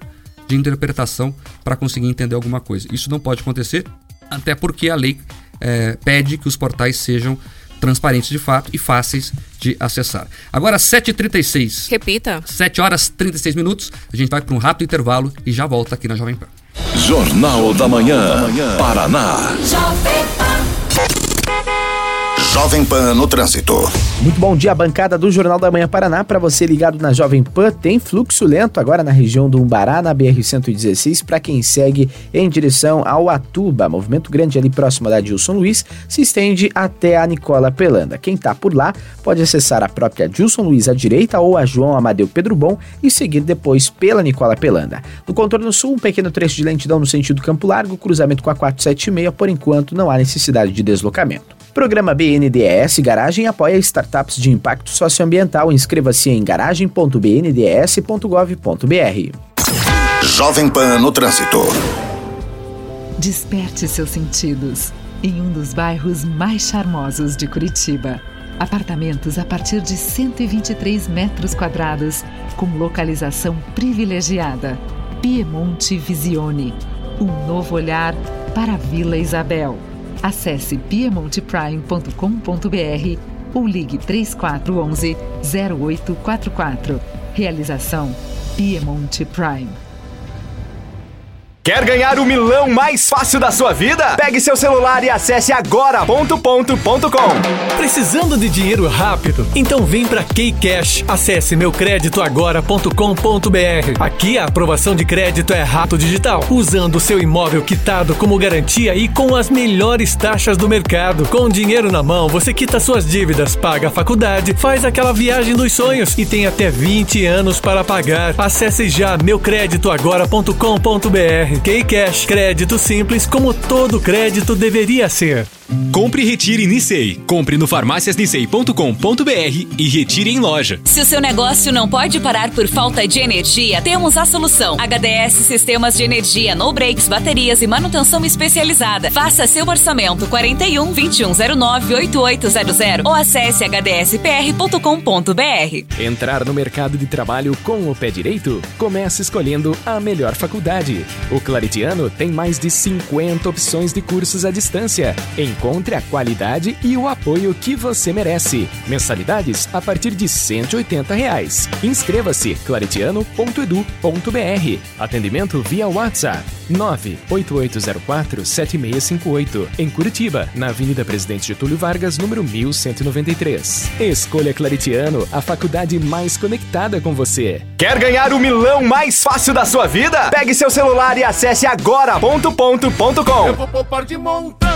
de interpretação para conseguir entender alguma coisa. Isso não pode acontecer, até porque a lei é, pede que os portais sejam transparentes de fato e fáceis de acessar. Agora 7h36. Repita. 7 horas 36 minutos. A gente vai para um rápido intervalo e já volta aqui na Jovem Pan. Jornal da Manhã, Paraná. Jovem Pan. Jovem Pan no trânsito. Muito bom dia, bancada do Jornal da Manhã Paraná. Para você ligado na Jovem Pan, tem fluxo lento agora na região do Umbará, na BR-116, para quem segue em direção ao Atuba. Movimento grande ali próximo da Dilson Luiz se estende até a Nicola Pelanda. Quem está por lá pode acessar a própria Dilson Luiz à direita ou a João Amadeu Pedro Bom e seguir depois pela Nicola Pelanda. No contorno sul, um pequeno trecho de lentidão no sentido Campo Largo, cruzamento com a 476. Por enquanto, não há necessidade de deslocamento. Programa BNDES Garagem apoia startups de impacto socioambiental. Inscreva-se em garagem.bnds.gov.br. Jovem Pan no trânsito. Desperte seus sentidos em um dos bairros mais charmosos de Curitiba. Apartamentos a partir de 123 metros quadrados, com localização privilegiada. Piemonte Visione. Um novo olhar para a Vila Isabel. Acesse piemonteprime.com.br ou ligue 3411 0844. Realização Piemonte Prime. Quer ganhar o milão mais fácil da sua vida? Pegue seu celular e acesse agora ponto ponto ponto com. Precisando de dinheiro rápido? Então vem para Keycash. Acesse meucreditoagora.com.br. Aqui a aprovação de crédito é rato digital, usando seu imóvel quitado como garantia e com as melhores taxas do mercado. Com dinheiro na mão, você quita suas dívidas, paga a faculdade, faz aquela viagem dos sonhos e tem até 20 anos para pagar. Acesse já meucreditoagora.com.br. Keycash, crédito simples como todo crédito deveria ser. Compre e retire Nissei. Compre no farmáciasnissei.com.br e retire em loja. Se o seu negócio não pode parar por falta de energia, temos a solução. HDS Sistemas de Energia, no breaks, baterias e manutenção especializada. Faça seu orçamento 41 2109 8800 ou acesse hdspr.com.br. Entrar no mercado de trabalho com o pé direito? Comece escolhendo a melhor faculdade. O Claritiano tem mais de 50 opções de cursos à distância. Encontre a qualidade e o apoio que você merece. Mensalidades a partir de 180 reais. Inscreva-se claretiano.edu.br. Atendimento via WhatsApp 988047658. Em Curitiba, na Avenida Presidente Getúlio Vargas, número 1193. Escolha Claretiano, a faculdade mais conectada com você. Quer ganhar o milão mais fácil da sua vida? Pegue seu celular e acesse agora ponto ponto ponto com. Eu vou poupar de montão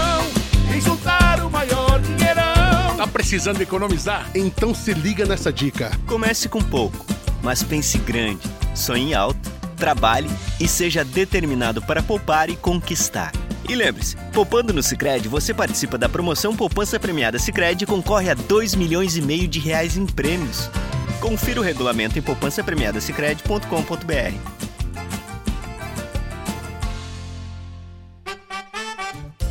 e juntar o maior dinheirão. Tá precisando economizar? Então se liga nessa dica. Comece com pouco, mas pense grande. Sonhe alto, trabalhe e seja determinado para poupar e conquistar. E lembre-se, poupando no Sicredi, você participa da promoção Poupança Premiada Sicredi e concorre a 2 milhões e meio de reais em prêmios. Confira o regulamento em poupancapremiadasicredi.com.br.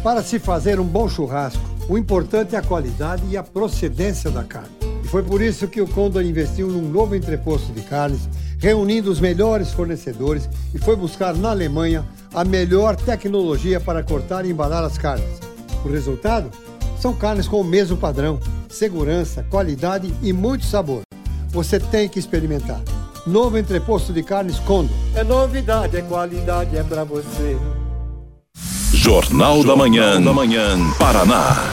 Para se fazer um bom churrasco, o importante é a qualidade e a procedência da carne. E foi por isso que o Condor investiu num novo entreposto de carnes, reunindo os melhores fornecedores e foi buscar na Alemanha a melhor tecnologia para cortar e embalar as carnes. O resultado? São carnes com o mesmo padrão, segurança, qualidade e muito sabor. Você tem que experimentar. Novo entreposto de carnes Condor. É novidade, é qualidade, é para você. Jornal da Manhã, da Manhã, Paraná.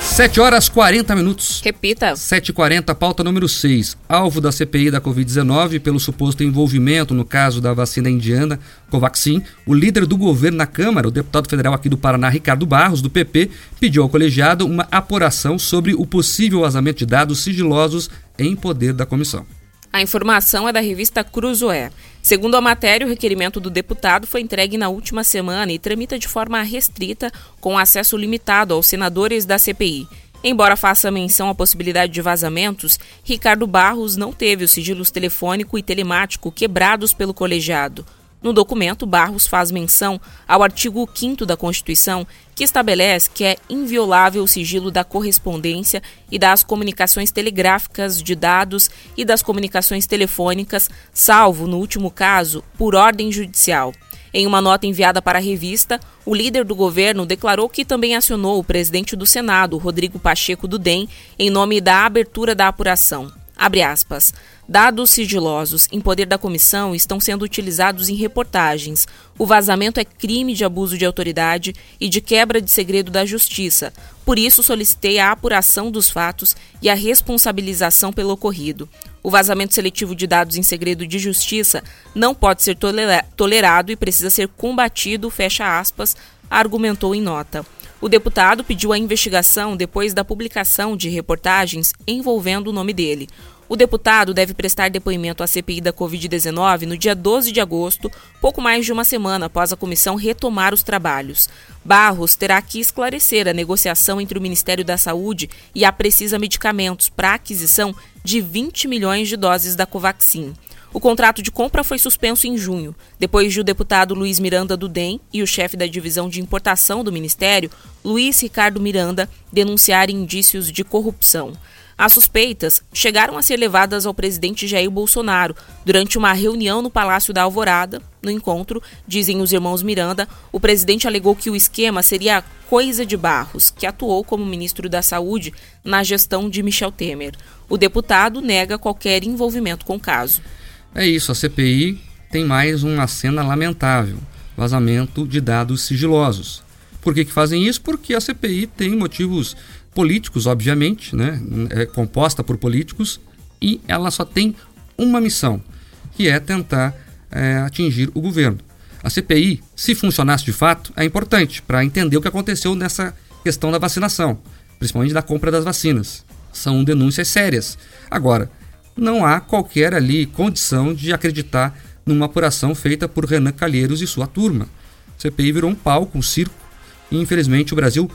7 horas 40 minutos. Repita. 7h40, pauta número 6. Alvo da CPI da Covid-19 pelo suposto envolvimento no caso da vacina indiana Covaxin, o líder do governo na Câmara, o deputado federal aqui do Paraná, Ricardo Barros, do PP, pediu ao colegiado uma apuração sobre o possível vazamento de dados sigilosos em poder da comissão. A informação é da revista Cruzoé. Segundo a matéria, o requerimento do deputado foi entregue na última semana e tramita de forma restrita, com acesso limitado aos senadores da CPI. Embora faça menção à possibilidade de vazamentos, Ricardo Barros não teve os sigilos telefônico e telemático quebrados pelo colegiado. No documento, Barros faz menção ao artigo 5 da Constituição, que estabelece que é inviolável o sigilo da correspondência e das comunicações telegráficas de dados e das comunicações telefônicas, salvo, no último caso, por ordem judicial. Em uma nota enviada para a revista, o líder do governo declarou que também acionou o presidente do Senado, Rodrigo Pacheco do DEM, em nome da abertura da apuração. Abre aspas. Dados sigilosos em poder da comissão estão sendo utilizados em reportagens. O vazamento é crime de abuso de autoridade e de quebra de segredo da justiça. Por isso, solicitei a apuração dos fatos e a responsabilização pelo ocorrido. O vazamento seletivo de dados em segredo de justiça não pode ser tolerado e precisa ser combatido, fecha aspas, argumentou em nota. O deputado pediu a investigação depois da publicação de reportagens envolvendo o nome dele. O deputado deve prestar depoimento à CPI da Covid-19 no dia 12 de agosto, pouco mais de uma semana após a comissão retomar os trabalhos. Barros terá que esclarecer a negociação entre o Ministério da Saúde e a Precisa Medicamentos para a aquisição de 20 milhões de doses da Covaxin. O contrato de compra foi suspenso em junho, depois de o deputado Luiz Miranda do DEM e o chefe da divisão de importação do Ministério, Luiz Ricardo Miranda, denunciarem indícios de corrupção. As suspeitas chegaram a ser levadas ao presidente Jair Bolsonaro durante uma reunião no Palácio da Alvorada. No encontro, dizem os irmãos Miranda, o presidente alegou que o esquema seria coisa de Barros, que atuou como ministro da Saúde na gestão de Michel Temer. O deputado nega qualquer envolvimento com o caso. É isso, a CPI tem mais uma cena lamentável: vazamento de dados sigilosos. Por que, que fazem isso? Porque a CPI tem motivos políticos, obviamente, né? é composta por políticos e ela só tem uma missão, que é tentar é, atingir o governo. A CPI, se funcionasse de fato, é importante para entender o que aconteceu nessa questão da vacinação, principalmente da compra das vacinas. São denúncias sérias. Agora, não há qualquer ali condição de acreditar numa apuração feita por Renan Calheiros e sua turma. A CPI virou um palco, um circo, e infelizmente o Brasil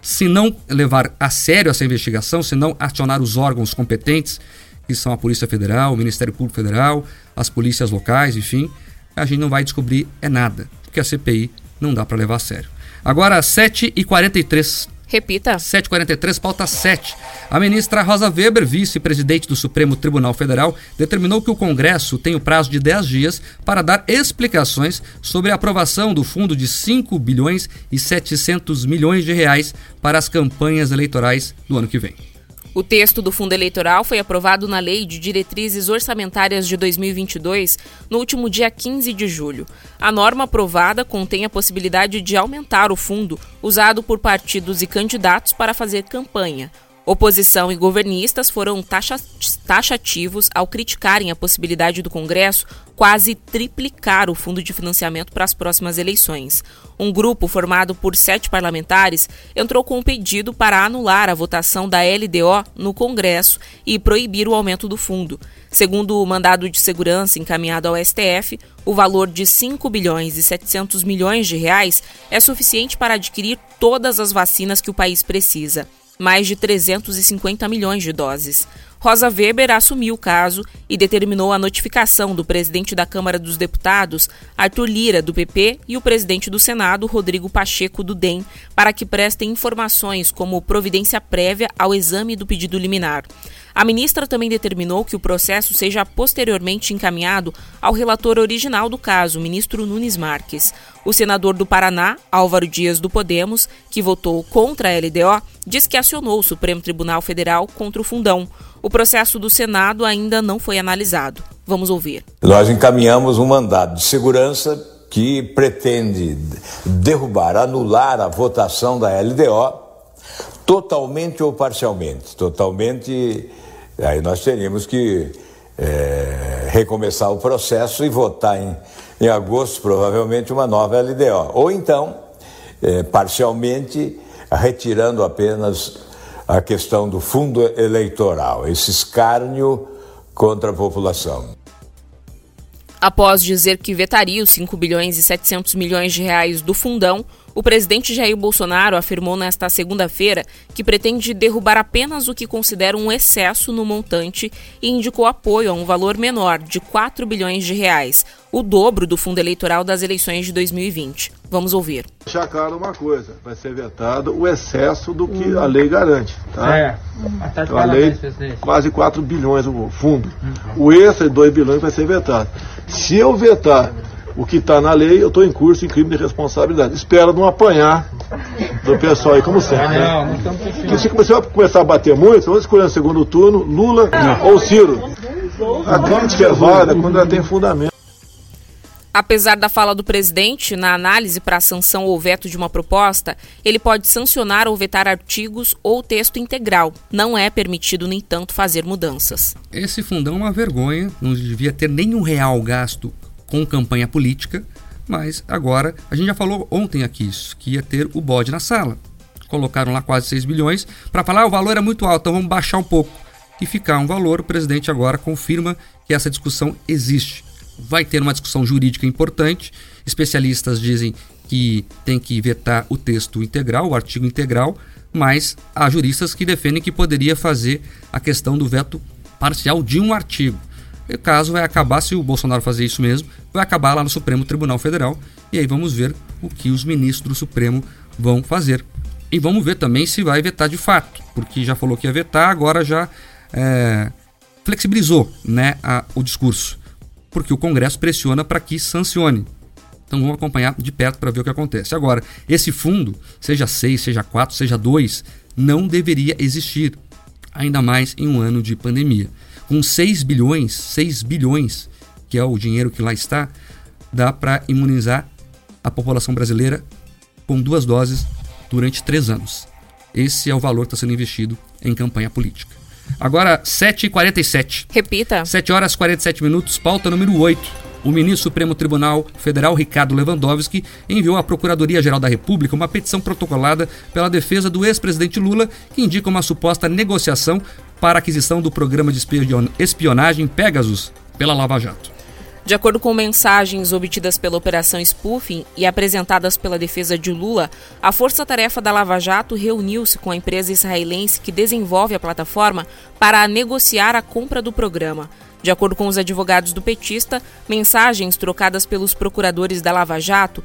se não levar a sério essa investigação, se não acionar os órgãos competentes, que são a Polícia Federal, o Ministério Público Federal, as polícias locais, enfim, a gente não vai descobrir é nada, porque a CPI não dá para levar a sério. Agora, 7h43. Repita. 743, pauta 7. A ministra Rosa Weber, vice-presidente do Supremo Tribunal Federal, determinou que o Congresso tem o prazo de 10 dias para dar explicações sobre a aprovação do fundo de 5 bilhões e 700 milhões de reais para as campanhas eleitorais do ano que vem. O texto do fundo eleitoral foi aprovado na Lei de Diretrizes Orçamentárias de 2022 no último dia 15 de julho. A norma aprovada contém a possibilidade de aumentar o fundo usado por partidos e candidatos para fazer campanha. Oposição e governistas foram taxativos ao criticarem a possibilidade do Congresso quase triplicar o fundo de financiamento para as próximas eleições. Um grupo formado por sete parlamentares entrou com um pedido para anular a votação da LDO no Congresso e proibir o aumento do fundo. Segundo o mandado de segurança encaminhado ao STF, o valor de 5 bilhões e 700 milhões de reais é suficiente para adquirir todas as vacinas que o país precisa mais de 350 milhões de doses. Rosa Weber assumiu o caso e determinou a notificação do presidente da Câmara dos Deputados, Arthur Lira, do PP, e o presidente do Senado, Rodrigo Pacheco, do DEM, para que prestem informações como providência prévia ao exame do pedido liminar. A ministra também determinou que o processo seja posteriormente encaminhado ao relator original do caso, ministro Nunes Marques. O senador do Paraná, Álvaro Dias do Podemos, que votou contra a LDO, diz que acionou o Supremo Tribunal Federal contra o fundão. O processo do Senado ainda não foi analisado. Vamos ouvir. Nós encaminhamos um mandado de segurança que pretende derrubar, anular a votação da LDO totalmente ou parcialmente. Totalmente Aí nós teríamos que é, recomeçar o processo e votar em, em agosto, provavelmente, uma nova LDO. Ou então, é, parcialmente, retirando apenas a questão do fundo eleitoral, esse escárnio contra a população. Após dizer que vetaria os 5 bilhões e 700 milhões de reais do fundão, O presidente Jair Bolsonaro afirmou nesta segunda-feira que pretende derrubar apenas o que considera um excesso no montante e indicou apoio a um valor menor, de 4 bilhões de reais, o dobro do fundo eleitoral das eleições de 2020. Vamos ouvir. Deixar claro uma coisa, vai ser vetado o excesso do que a lei garante. Tá? É. Então, a lei, quase 4 bilhões o fundo. O extra, 2 bilhões, vai ser vetado. Se eu vetar o que está na lei, eu estou em curso em crime de responsabilidade. Espero não apanhar do pessoal aí, como sempre. Né? Não, não estamos se você vai começar a bater muito, vamos escolher no segundo turno Lula ou Ciro. A crítica é válida quando ela tem fundamento. Apesar da fala do presidente, na análise para a sanção ou veto de uma proposta, ele pode sancionar ou vetar artigos ou texto integral. Não é permitido, no entanto, fazer mudanças. Esse fundão é uma vergonha, não devia ter nenhum real gasto com campanha política, mas agora, a gente já falou ontem aqui isso, que ia ter o bode na sala. Colocaram lá quase 6 bilhões para falar ah, o valor é muito alto, então vamos baixar um pouco. E ficar um valor, o presidente agora confirma que essa discussão existe. Vai ter uma discussão jurídica importante. Especialistas dizem que tem que vetar o texto integral, o artigo integral, mas há juristas que defendem que poderia fazer a questão do veto parcial de um artigo. O caso vai acabar, se o Bolsonaro fazer isso mesmo, vai acabar lá no Supremo Tribunal Federal. E aí vamos ver o que os ministros do Supremo vão fazer. E vamos ver também se vai vetar de fato, porque já falou que ia vetar, agora já é, flexibilizou né, a, o discurso, porque o Congresso pressiona para que sancione. Então vamos acompanhar de perto para ver o que acontece. Agora, esse fundo, seja 6, seja 4, seja 2, não deveria existir, ainda mais em um ano de pandemia. Com 6 bilhões, 6 bilhões, que é o dinheiro que lá está, dá para imunizar a população brasileira com duas doses durante três anos. Esse é o valor que está sendo investido em campanha política. Agora, 7h47. Repita. 7 horas e 47 minutos, pauta número 8. O ministro Supremo Tribunal Federal, Ricardo Lewandowski, enviou à Procuradoria-Geral da República uma petição protocolada pela defesa do ex-presidente Lula, que indica uma suposta negociação para aquisição do programa de espionagem Pegasus pela Lava Jato. De acordo com mensagens obtidas pela Operação Spoofing e apresentadas pela defesa de Lula, a força-tarefa da Lava Jato reuniu-se com a empresa israelense que desenvolve a plataforma para negociar a compra do programa. De acordo com os advogados do petista, mensagens trocadas pelos procuradores da Lava Jato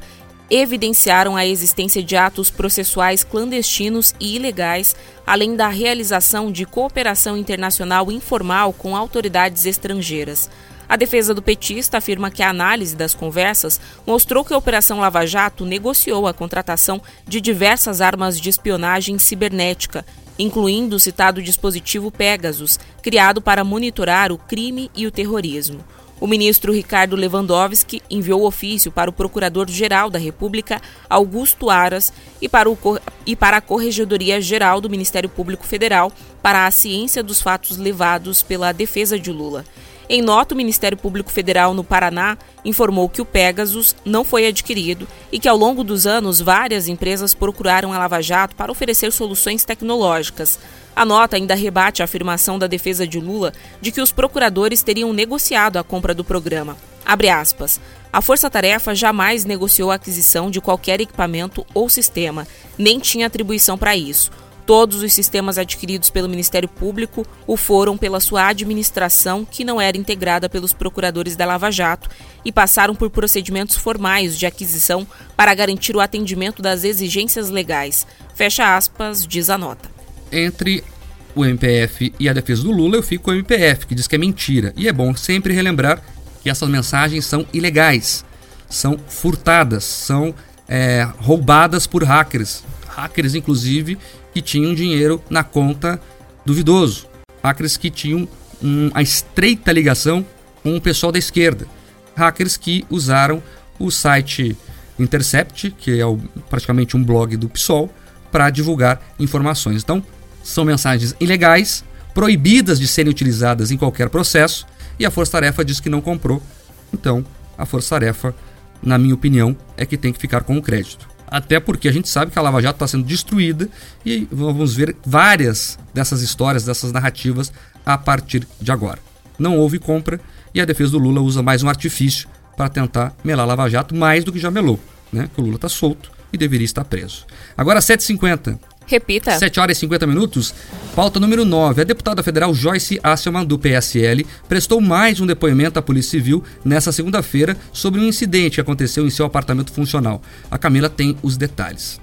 evidenciaram a existência de atos processuais clandestinos e ilegais, além da realização de cooperação internacional informal com autoridades estrangeiras. A defesa do petista afirma que a análise das conversas mostrou que a Operação Lava Jato negociou a contratação de diversas armas de espionagem cibernética, incluindo o citado dispositivo Pegasus, criado para monitorar o crime e o terrorismo. O ministro Ricardo Lewandowski enviou ofício para o Procurador-Geral da República, Augusto Aras, e para, o, e para a Corregedoria Geral do Ministério Público Federal para a ciência dos fatos levados pela defesa de Lula. Em nota, o Ministério Público Federal no Paraná informou que o Pegasus não foi adquirido e que ao longo dos anos várias empresas procuraram a Lava Jato para oferecer soluções tecnológicas. A nota ainda rebate a afirmação da defesa de Lula de que os procuradores teriam negociado a compra do programa. Abre aspas. A Força Tarefa jamais negociou a aquisição de qualquer equipamento ou sistema, nem tinha atribuição para isso. Todos os sistemas adquiridos pelo Ministério Público o foram pela sua administração, que não era integrada pelos procuradores da Lava Jato, e passaram por procedimentos formais de aquisição para garantir o atendimento das exigências legais. Fecha aspas, diz a nota. Entre o MPF e a defesa do Lula, eu fico com o MPF, que diz que é mentira. E é bom sempre relembrar que essas mensagens são ilegais, são furtadas, são é, roubadas por hackers. Hackers, inclusive, que tinham dinheiro na conta duvidoso. Hackers que tinham uma estreita ligação com o pessoal da esquerda. Hackers que usaram o site Intercept, que é o, praticamente um blog do PSOL, para divulgar informações. Então, são mensagens ilegais, proibidas de serem utilizadas em qualquer processo, e a Força Tarefa diz que não comprou. Então, a Força Tarefa, na minha opinião, é que tem que ficar com o crédito. Até porque a gente sabe que a Lava Jato está sendo destruída e vamos ver várias dessas histórias, dessas narrativas a partir de agora. Não houve compra e a defesa do Lula usa mais um artifício para tentar melar a Lava Jato mais do que já melou. Né? Que o Lula está solto, e deveria estar preso. Agora 7h50. Repita. 7 horas e 50 minutos. Pauta número 9. A deputada federal Joyce Asselman, do PSL, prestou mais um depoimento à Polícia Civil nesta segunda-feira sobre um incidente que aconteceu em seu apartamento funcional. A Camila tem os detalhes.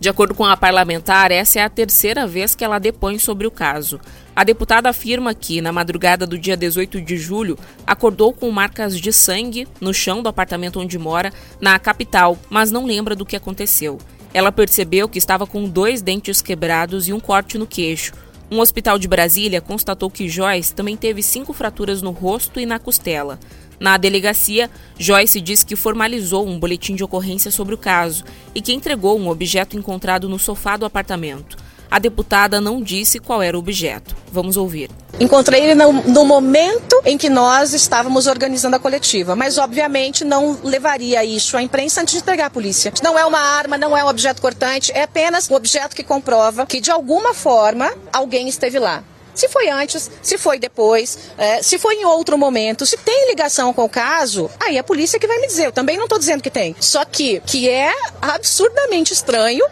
De acordo com a parlamentar, essa é a terceira vez que ela depõe sobre o caso. A deputada afirma que, na madrugada do dia 18 de julho, acordou com marcas de sangue no chão do apartamento onde mora, na capital, mas não lembra do que aconteceu. Ela percebeu que estava com dois dentes quebrados e um corte no queixo. Um hospital de Brasília constatou que Joyce também teve cinco fraturas no rosto e na costela. Na delegacia, Joyce diz que formalizou um boletim de ocorrência sobre o caso e que entregou um objeto encontrado no sofá do apartamento. A deputada não disse qual era o objeto. Vamos ouvir. Encontrei ele no, no, momento em que nós estávamos organizando a coletiva, mas obviamente não levaria isso à imprensa antes de entregar à polícia. Não é uma arma, não é um objeto cortante, é apenas um objeto que comprova que de alguma forma alguém esteve lá. Se foi antes, se foi depois, é, se foi em outro momento, se tem ligação com o caso, aí a polícia que vai me dizer. Eu também não estou dizendo que tem. Só que, que é absurdamente estranho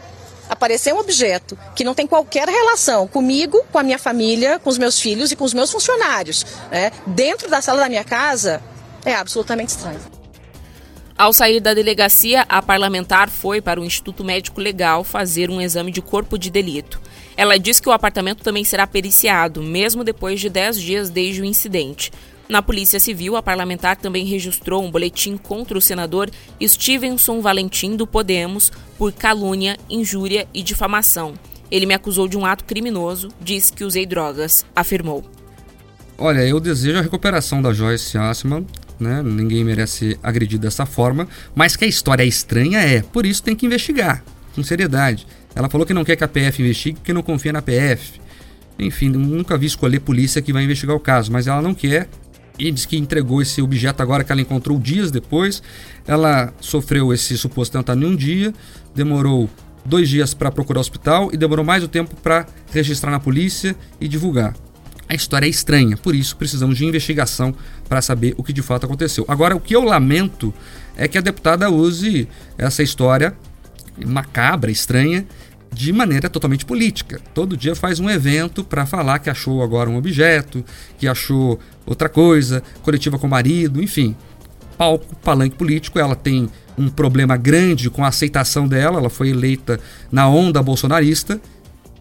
aparecer um objeto que não tem qualquer relação comigo, com a minha família, com os meus filhos e com os meus funcionários, né, dentro da sala da minha casa, é absolutamente estranho. Ao sair da delegacia, a parlamentar foi para o Instituto Médico Legal fazer um exame de corpo de delito. Ela diz que o apartamento também será periciado, mesmo depois de 10 dias desde o incidente. Na Polícia Civil, a parlamentar também registrou um boletim contra o senador Stevenson Valentim do Podemos por calúnia, injúria e difamação. Ele me acusou de um ato criminoso, disse que usei drogas, afirmou. Olha, eu desejo a recuperação da Joyce Assman, né? Ninguém merece agredir dessa forma, mas que a história é estranha é, por isso tem que investigar, com seriedade. Ela falou que não quer que a PF investigue porque não confia na PF. Enfim, nunca vi escolher polícia que vai investigar o caso, mas ela não quer e diz que entregou esse objeto agora que ela encontrou dias depois. Ela sofreu esse suposto atentado em um dia, demorou dois dias para procurar o hospital e demorou mais o tempo para registrar na polícia e divulgar. A história é estranha, por isso precisamos de investigação para saber o que de fato aconteceu. Agora, o que eu lamento é que a deputada use essa história macabra, estranha, de maneira totalmente política. Todo dia faz um evento para falar que achou agora um objeto, que achou outra coisa, coletiva com o marido, enfim. Palco, palanque político, ela tem um problema grande com a aceitação dela, ela foi eleita na onda bolsonarista,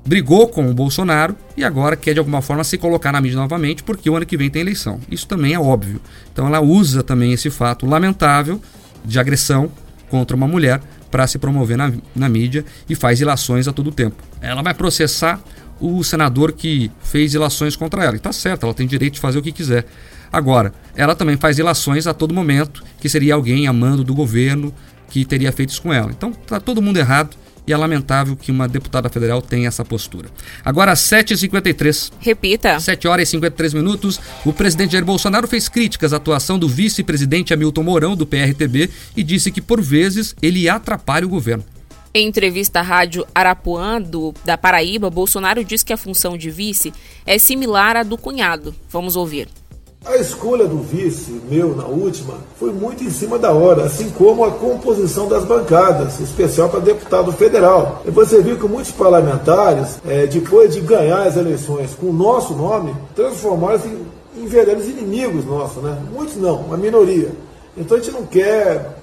brigou com o Bolsonaro e agora quer de alguma forma se colocar na mídia novamente porque o ano que vem tem eleição. Isso também é óbvio. Então ela usa também esse fato lamentável de agressão contra uma mulher para se promover na, na mídia e faz ilações a todo tempo. Ela vai processar o senador que fez ilações contra ela. E tá certo, ela tem direito de fazer o que quiser. Agora, ela também faz ilações a todo momento, que seria alguém amando do governo que teria feito isso com ela. Então, tá todo mundo errado e é lamentável que uma deputada federal tenha essa postura. Agora, 7h53. Repita. 7 horas e 53 minutos. O presidente Jair Bolsonaro fez críticas à atuação do vice-presidente Hamilton Mourão, do PRTB, e disse que, por vezes, ele atrapalha o governo. Em entrevista à rádio Arapuã, do, da Paraíba, Bolsonaro disse que a função de vice é similar à do cunhado. Vamos ouvir. A escolha do vice, meu na última, foi muito em cima da hora, assim como a composição das bancadas, especial para deputado federal. E você viu que muitos parlamentares, é, depois de ganhar as eleições com o nosso nome, transformaram-se em, em verdadeiros inimigos nossos, né? Muitos não, uma minoria. Então a gente não quer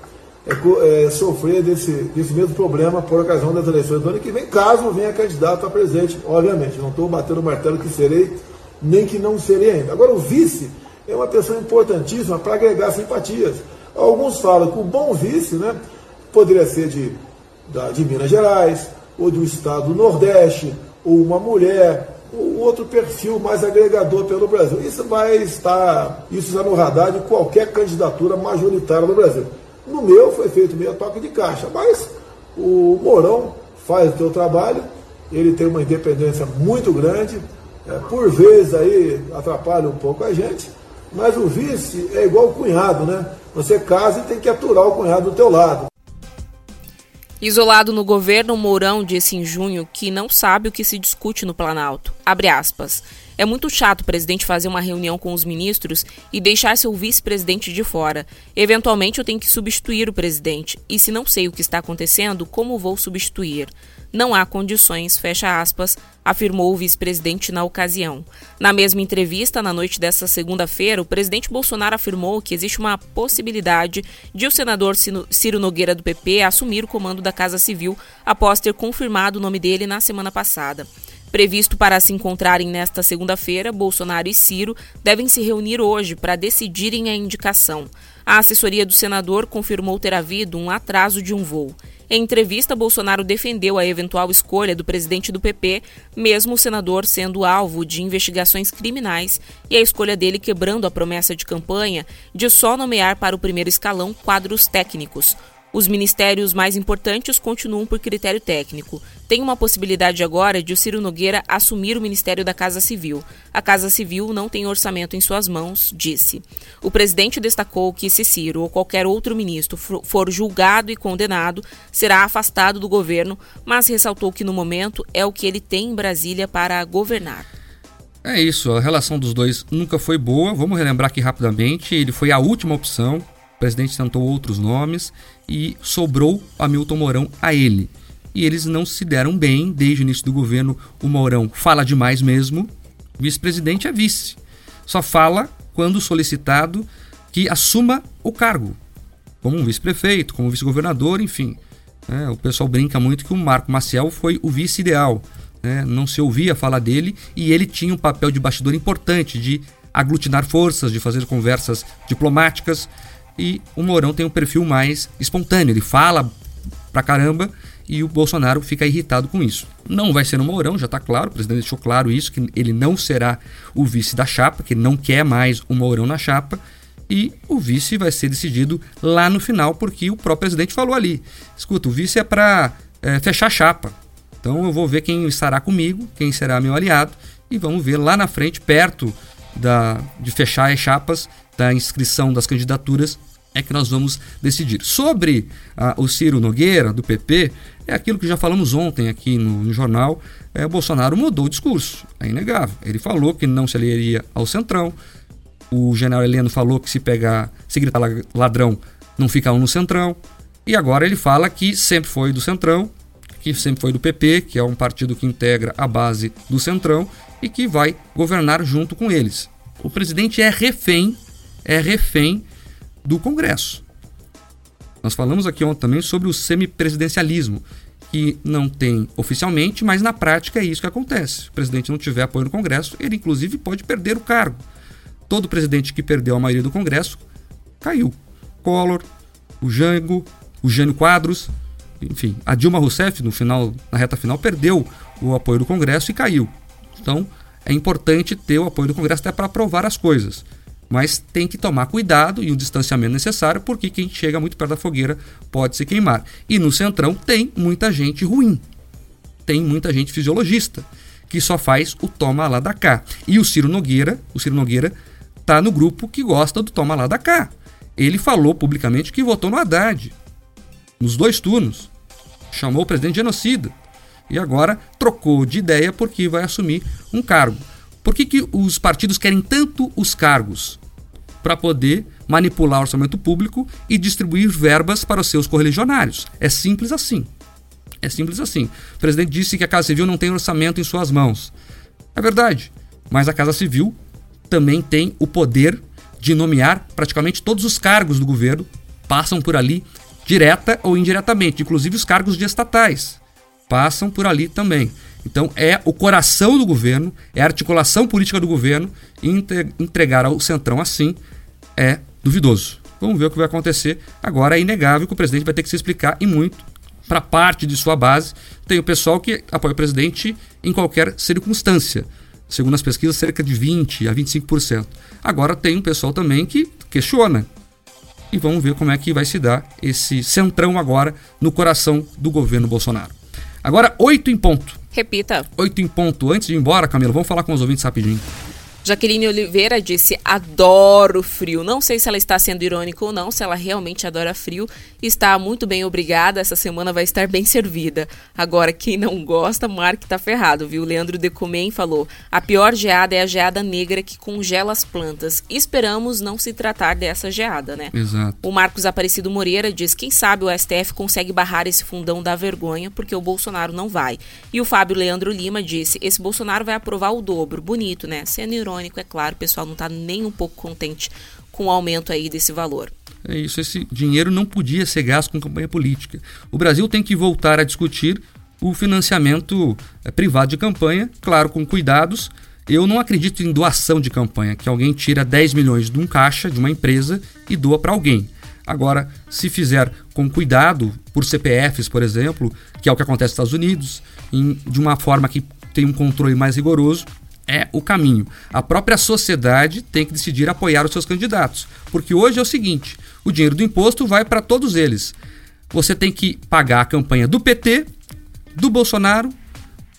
é, é, sofrer desse, desse mesmo problema por ocasião das eleições do ano que vem, caso venha candidato a presidente, obviamente. Não estou batendo o martelo que serei, nem que não serei ainda. Agora, o vice é uma pessoa importantíssima para agregar simpatias. Alguns falam que o bom vice né, poderia ser de, da, de Minas Gerais, ou do estado do Nordeste, ou uma mulher, ou outro perfil mais agregador pelo Brasil. Isso vai estar, isso está no radar de qualquer candidatura majoritária no Brasil. No meu foi feito meio toque de caixa, mas o Mourão faz o seu trabalho, ele tem uma independência muito grande, é, por vezes aí atrapalha um pouco a gente, mas o vice é igual o cunhado, né? Você casa e tem que aturar o cunhado do teu lado. Isolado no governo, Mourão disse em junho que não sabe o que se discute no Planalto. Abre aspas. É muito chato o presidente fazer uma reunião com os ministros e deixar seu vice-presidente de fora. Eventualmente eu tenho que substituir o presidente. E se não sei o que está acontecendo, como vou substituir? Não há condições, fecha aspas, afirmou o vice-presidente na ocasião. Na mesma entrevista, na noite desta segunda-feira, o presidente Bolsonaro afirmou que existe uma possibilidade de o senador Ciro Nogueira do PP assumir o comando da Casa Civil após ter confirmado o nome dele na semana passada. Previsto para se encontrarem nesta segunda-feira, Bolsonaro e Ciro devem se reunir hoje para decidirem a indicação. A assessoria do senador confirmou ter havido um atraso de um voo. Em entrevista, Bolsonaro defendeu a eventual escolha do presidente do PP, mesmo o senador sendo alvo de investigações criminais e a escolha dele quebrando a promessa de campanha de só nomear para o primeiro escalão quadros técnicos. Os ministérios mais importantes continuam por critério técnico. Tem uma possibilidade agora de o Ciro Nogueira assumir o Ministério da Casa Civil. A Casa Civil não tem orçamento em suas mãos, disse. O presidente destacou que se Ciro ou qualquer outro ministro for julgado e condenado, será afastado do governo, mas ressaltou que no momento é o que ele tem em Brasília para governar. É isso, a relação dos dois nunca foi boa. Vamos relembrar aqui rapidamente. Ele foi a última opção o presidente tentou outros nomes e sobrou Hamilton Mourão a ele. E eles não se deram bem desde o início do governo. O Mourão fala demais mesmo. Vice-presidente é vice. Só fala quando solicitado que assuma o cargo, como um vice-prefeito, como vice-governador, enfim. É, o pessoal brinca muito que o Marco Maciel foi o vice ideal. Né? Não se ouvia falar dele e ele tinha um papel de bastidor importante de aglutinar forças, de fazer conversas diplomáticas. E o Mourão tem um perfil mais espontâneo, ele fala pra caramba e o Bolsonaro fica irritado com isso. Não vai ser no Mourão, já está claro, o presidente deixou claro isso, que ele não será o vice da chapa, que não quer mais o Mourão na chapa, e o vice vai ser decidido lá no final, porque o próprio presidente falou ali: escuta, o vice é para é, fechar a chapa. Então eu vou ver quem estará comigo, quem será meu aliado, e vamos ver lá na frente, perto da, de fechar as chapas, da inscrição das candidaturas, é que nós vamos decidir. Sobre ah, o Ciro Nogueira, do PP, é aquilo que já falamos ontem aqui no, no jornal. É, Bolsonaro mudou o discurso, é inegável. Ele falou que não se aliaria ao Centrão. O general Heleno falou que se pegar, se gritar ladrão, não fica um no Centrão. E agora ele fala que sempre foi do Centrão, que sempre foi do PP, que é um partido que integra a base do Centrão e que vai governar junto com eles. O presidente é refém, é refém do Congresso. Nós falamos aqui ontem também sobre o semipresidencialismo, que não tem oficialmente, mas na prática é isso que acontece. Se o presidente não tiver apoio no Congresso, ele inclusive pode perder o cargo. Todo presidente que perdeu a maioria do Congresso caiu. Collor, o Jango, o Jânio Quadros, enfim, a Dilma Rousseff no final, na reta final perdeu o apoio do Congresso e caiu. Então, é importante ter o apoio do Congresso até para aprovar as coisas. Mas tem que tomar cuidado e o distanciamento necessário, porque quem chega muito perto da fogueira pode se queimar. E no Centrão tem muita gente ruim. Tem muita gente fisiologista, que só faz o toma lá da cá. E o Ciro Nogueira, o Ciro Nogueira tá no grupo que gosta do toma lá da cá. Ele falou publicamente que votou no Haddad nos dois turnos. Chamou o presidente de genocida. E agora trocou de ideia porque vai assumir um cargo. Por que, que os partidos querem tanto os cargos? Para poder manipular o orçamento público e distribuir verbas para os seus correligionários. É simples assim. É simples assim. O presidente disse que a Casa Civil não tem orçamento em suas mãos. É verdade. Mas a Casa Civil também tem o poder de nomear praticamente todos os cargos do governo, passam por ali direta ou indiretamente, inclusive os cargos de estatais passam por ali também. Então é o coração do governo, é a articulação política do governo e entregar ao Centrão assim é duvidoso. Vamos ver o que vai acontecer. Agora é inegável que o presidente vai ter que se explicar e muito para parte de sua base. Tem o pessoal que apoia o presidente em qualquer circunstância. Segundo as pesquisas, cerca de 20 a 25%. Agora tem um pessoal também que questiona. E vamos ver como é que vai se dar esse centrão agora no coração do governo Bolsonaro. Agora, 8 em ponto. Repita. 8 em ponto. Antes de ir embora, Camila, vamos falar com os ouvintes rapidinho. Jaqueline Oliveira disse: adoro frio. Não sei se ela está sendo irônica ou não, se ela realmente adora frio. Está muito bem, obrigada. Essa semana vai estar bem servida. Agora, quem não gosta, Mark tá ferrado, viu? Leandro Decomem falou: a pior geada é a geada negra que congela as plantas. Esperamos não se tratar dessa geada, né? Exato. O Marcos Aparecido Moreira diz: quem sabe o STF consegue barrar esse fundão da vergonha, porque o Bolsonaro não vai. E o Fábio Leandro Lima disse: esse Bolsonaro vai aprovar o dobro. Bonito, né? Sendo irônico, é claro, o pessoal não está nem um pouco contente com o aumento aí desse valor. É isso, esse dinheiro não podia ser gasto com campanha política. O Brasil tem que voltar a discutir o financiamento é, privado de campanha, claro, com cuidados. Eu não acredito em doação de campanha, que alguém tira 10 milhões de um caixa de uma empresa e doa para alguém. Agora, se fizer com cuidado, por CPFs, por exemplo, que é o que acontece nos Estados Unidos, em, de uma forma que tem um controle mais rigoroso, é o caminho. A própria sociedade tem que decidir apoiar os seus candidatos. Porque hoje é o seguinte: o dinheiro do imposto vai para todos eles. Você tem que pagar a campanha do PT, do Bolsonaro,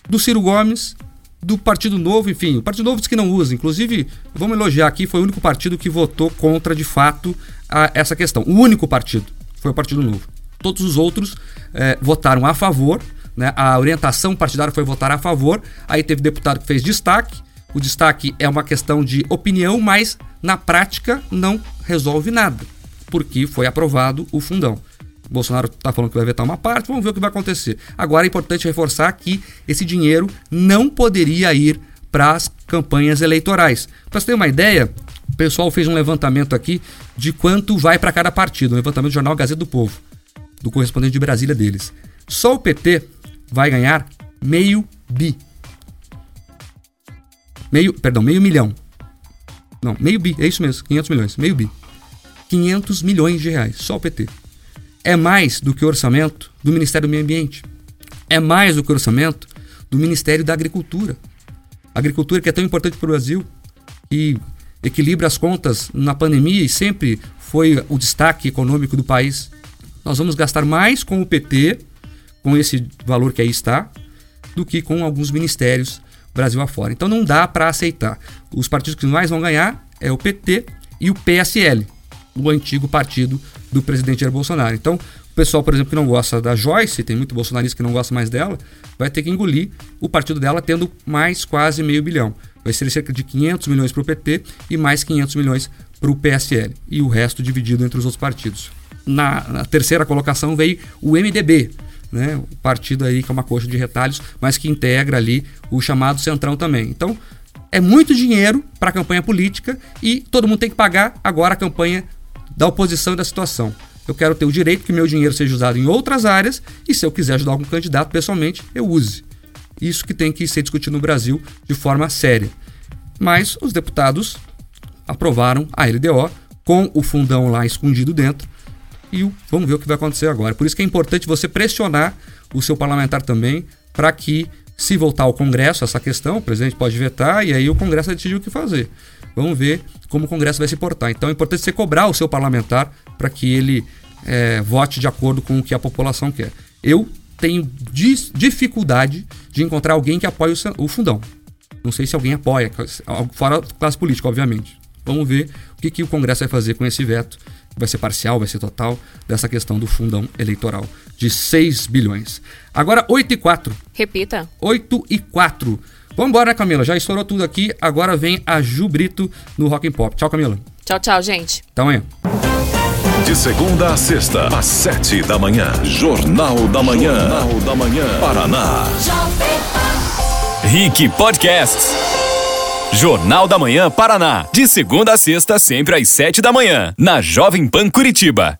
do Ciro Gomes, do Partido Novo, enfim, o Partido Novo diz que não usa. Inclusive, vamos elogiar aqui, foi o único partido que votou contra, de fato, a, essa questão. O único partido foi o Partido Novo. Todos os outros eh, votaram a favor né? A orientação partidária foi votar a favor. Aí teve deputado que fez destaque. O destaque é uma questão de opinião, mas na prática não resolve nada, porque foi aprovado o fundão. Bolsonaro está falando que vai vetar uma parte, vamos ver o que vai acontecer. Agora é importante reforçar que esse dinheiro não poderia ir para as campanhas eleitorais. Para você ter uma ideia, o pessoal fez um levantamento aqui de quanto vai para cada partido, um levantamento do jornal Gazeta do Povo, do correspondente de Brasília deles. Só o PT vai ganhar meio bi. Meio, perdão, meio milhão. Não, meio bi, é isso mesmo, 500 milhões, meio bi. 500 milhões de reais, só o PT. É mais do que o orçamento do Ministério do Meio Ambiente. É mais do que o orçamento do Ministério da Agricultura. A agricultura que é tão importante para o Brasil e equilibra as contas na pandemia e sempre foi o destaque econômico do país. Nós vamos gastar mais com o PT com esse valor que aí está, do que com alguns ministérios Brasil afora. Então não dá para aceitar. Os partidos que mais vão ganhar é o PT e o PSL, o antigo partido do presidente Jair Bolsonaro. Então, o pessoal, por exemplo, que não gosta da Joyce, tem muito bolsonarista que não gosta mais dela, vai ter que engolir o partido dela tendo mais quase meio bilhão. Vai ser cerca de 500 milhões para o PT e mais 500 milhões para o PSL. E o resto dividido entre os outros partidos. Na, na terceira colocação veio o MDB, né? O partido aí que é uma coxa de retalhos, mas que integra ali o chamado Centrão também. Então, é muito dinheiro para a campanha política e todo mundo tem que pagar agora a campanha da oposição e da situação. Eu quero ter o direito que meu dinheiro seja usado em outras áreas e se eu quiser ajudar algum candidato pessoalmente, eu use. Isso que tem que ser discutido no Brasil de forma séria. Mas os deputados aprovaram a LDO com o fundão lá escondido dentro e vamos ver o que vai acontecer agora. Por isso que é importante você pressionar o seu parlamentar também para que, se voltar ao Congresso essa questão, o presidente pode vetar e aí o Congresso vai decidir o que fazer. Vamos ver como o Congresso vai se portar. Então é importante você cobrar o seu parlamentar para que ele é, vote de acordo com o que a população quer. Eu tenho dificuldade de encontrar alguém que apoie o, o fundão. Não sei se alguém apoia, fora classe política, obviamente. Vamos ver o que, que o Congresso vai fazer com esse veto vai ser parcial, vai ser total, dessa questão do fundão eleitoral de 6 bilhões. Agora, 8 e 4. Repita. 8 e 4. Vamos embora, né, Camila? Já estourou tudo aqui. Agora vem a Ju Brito no Rock and Pop. Tchau, Camila. Tchau, tchau, gente. Até amanhã. De segunda a sexta, às sete da manhã. Jornal da Manhã. Jornal da Manhã. Paraná. Rick Podcasts. Jornal da Manhã Paraná. De segunda a sexta, sempre às sete da manhã. Na Jovem Pan Curitiba.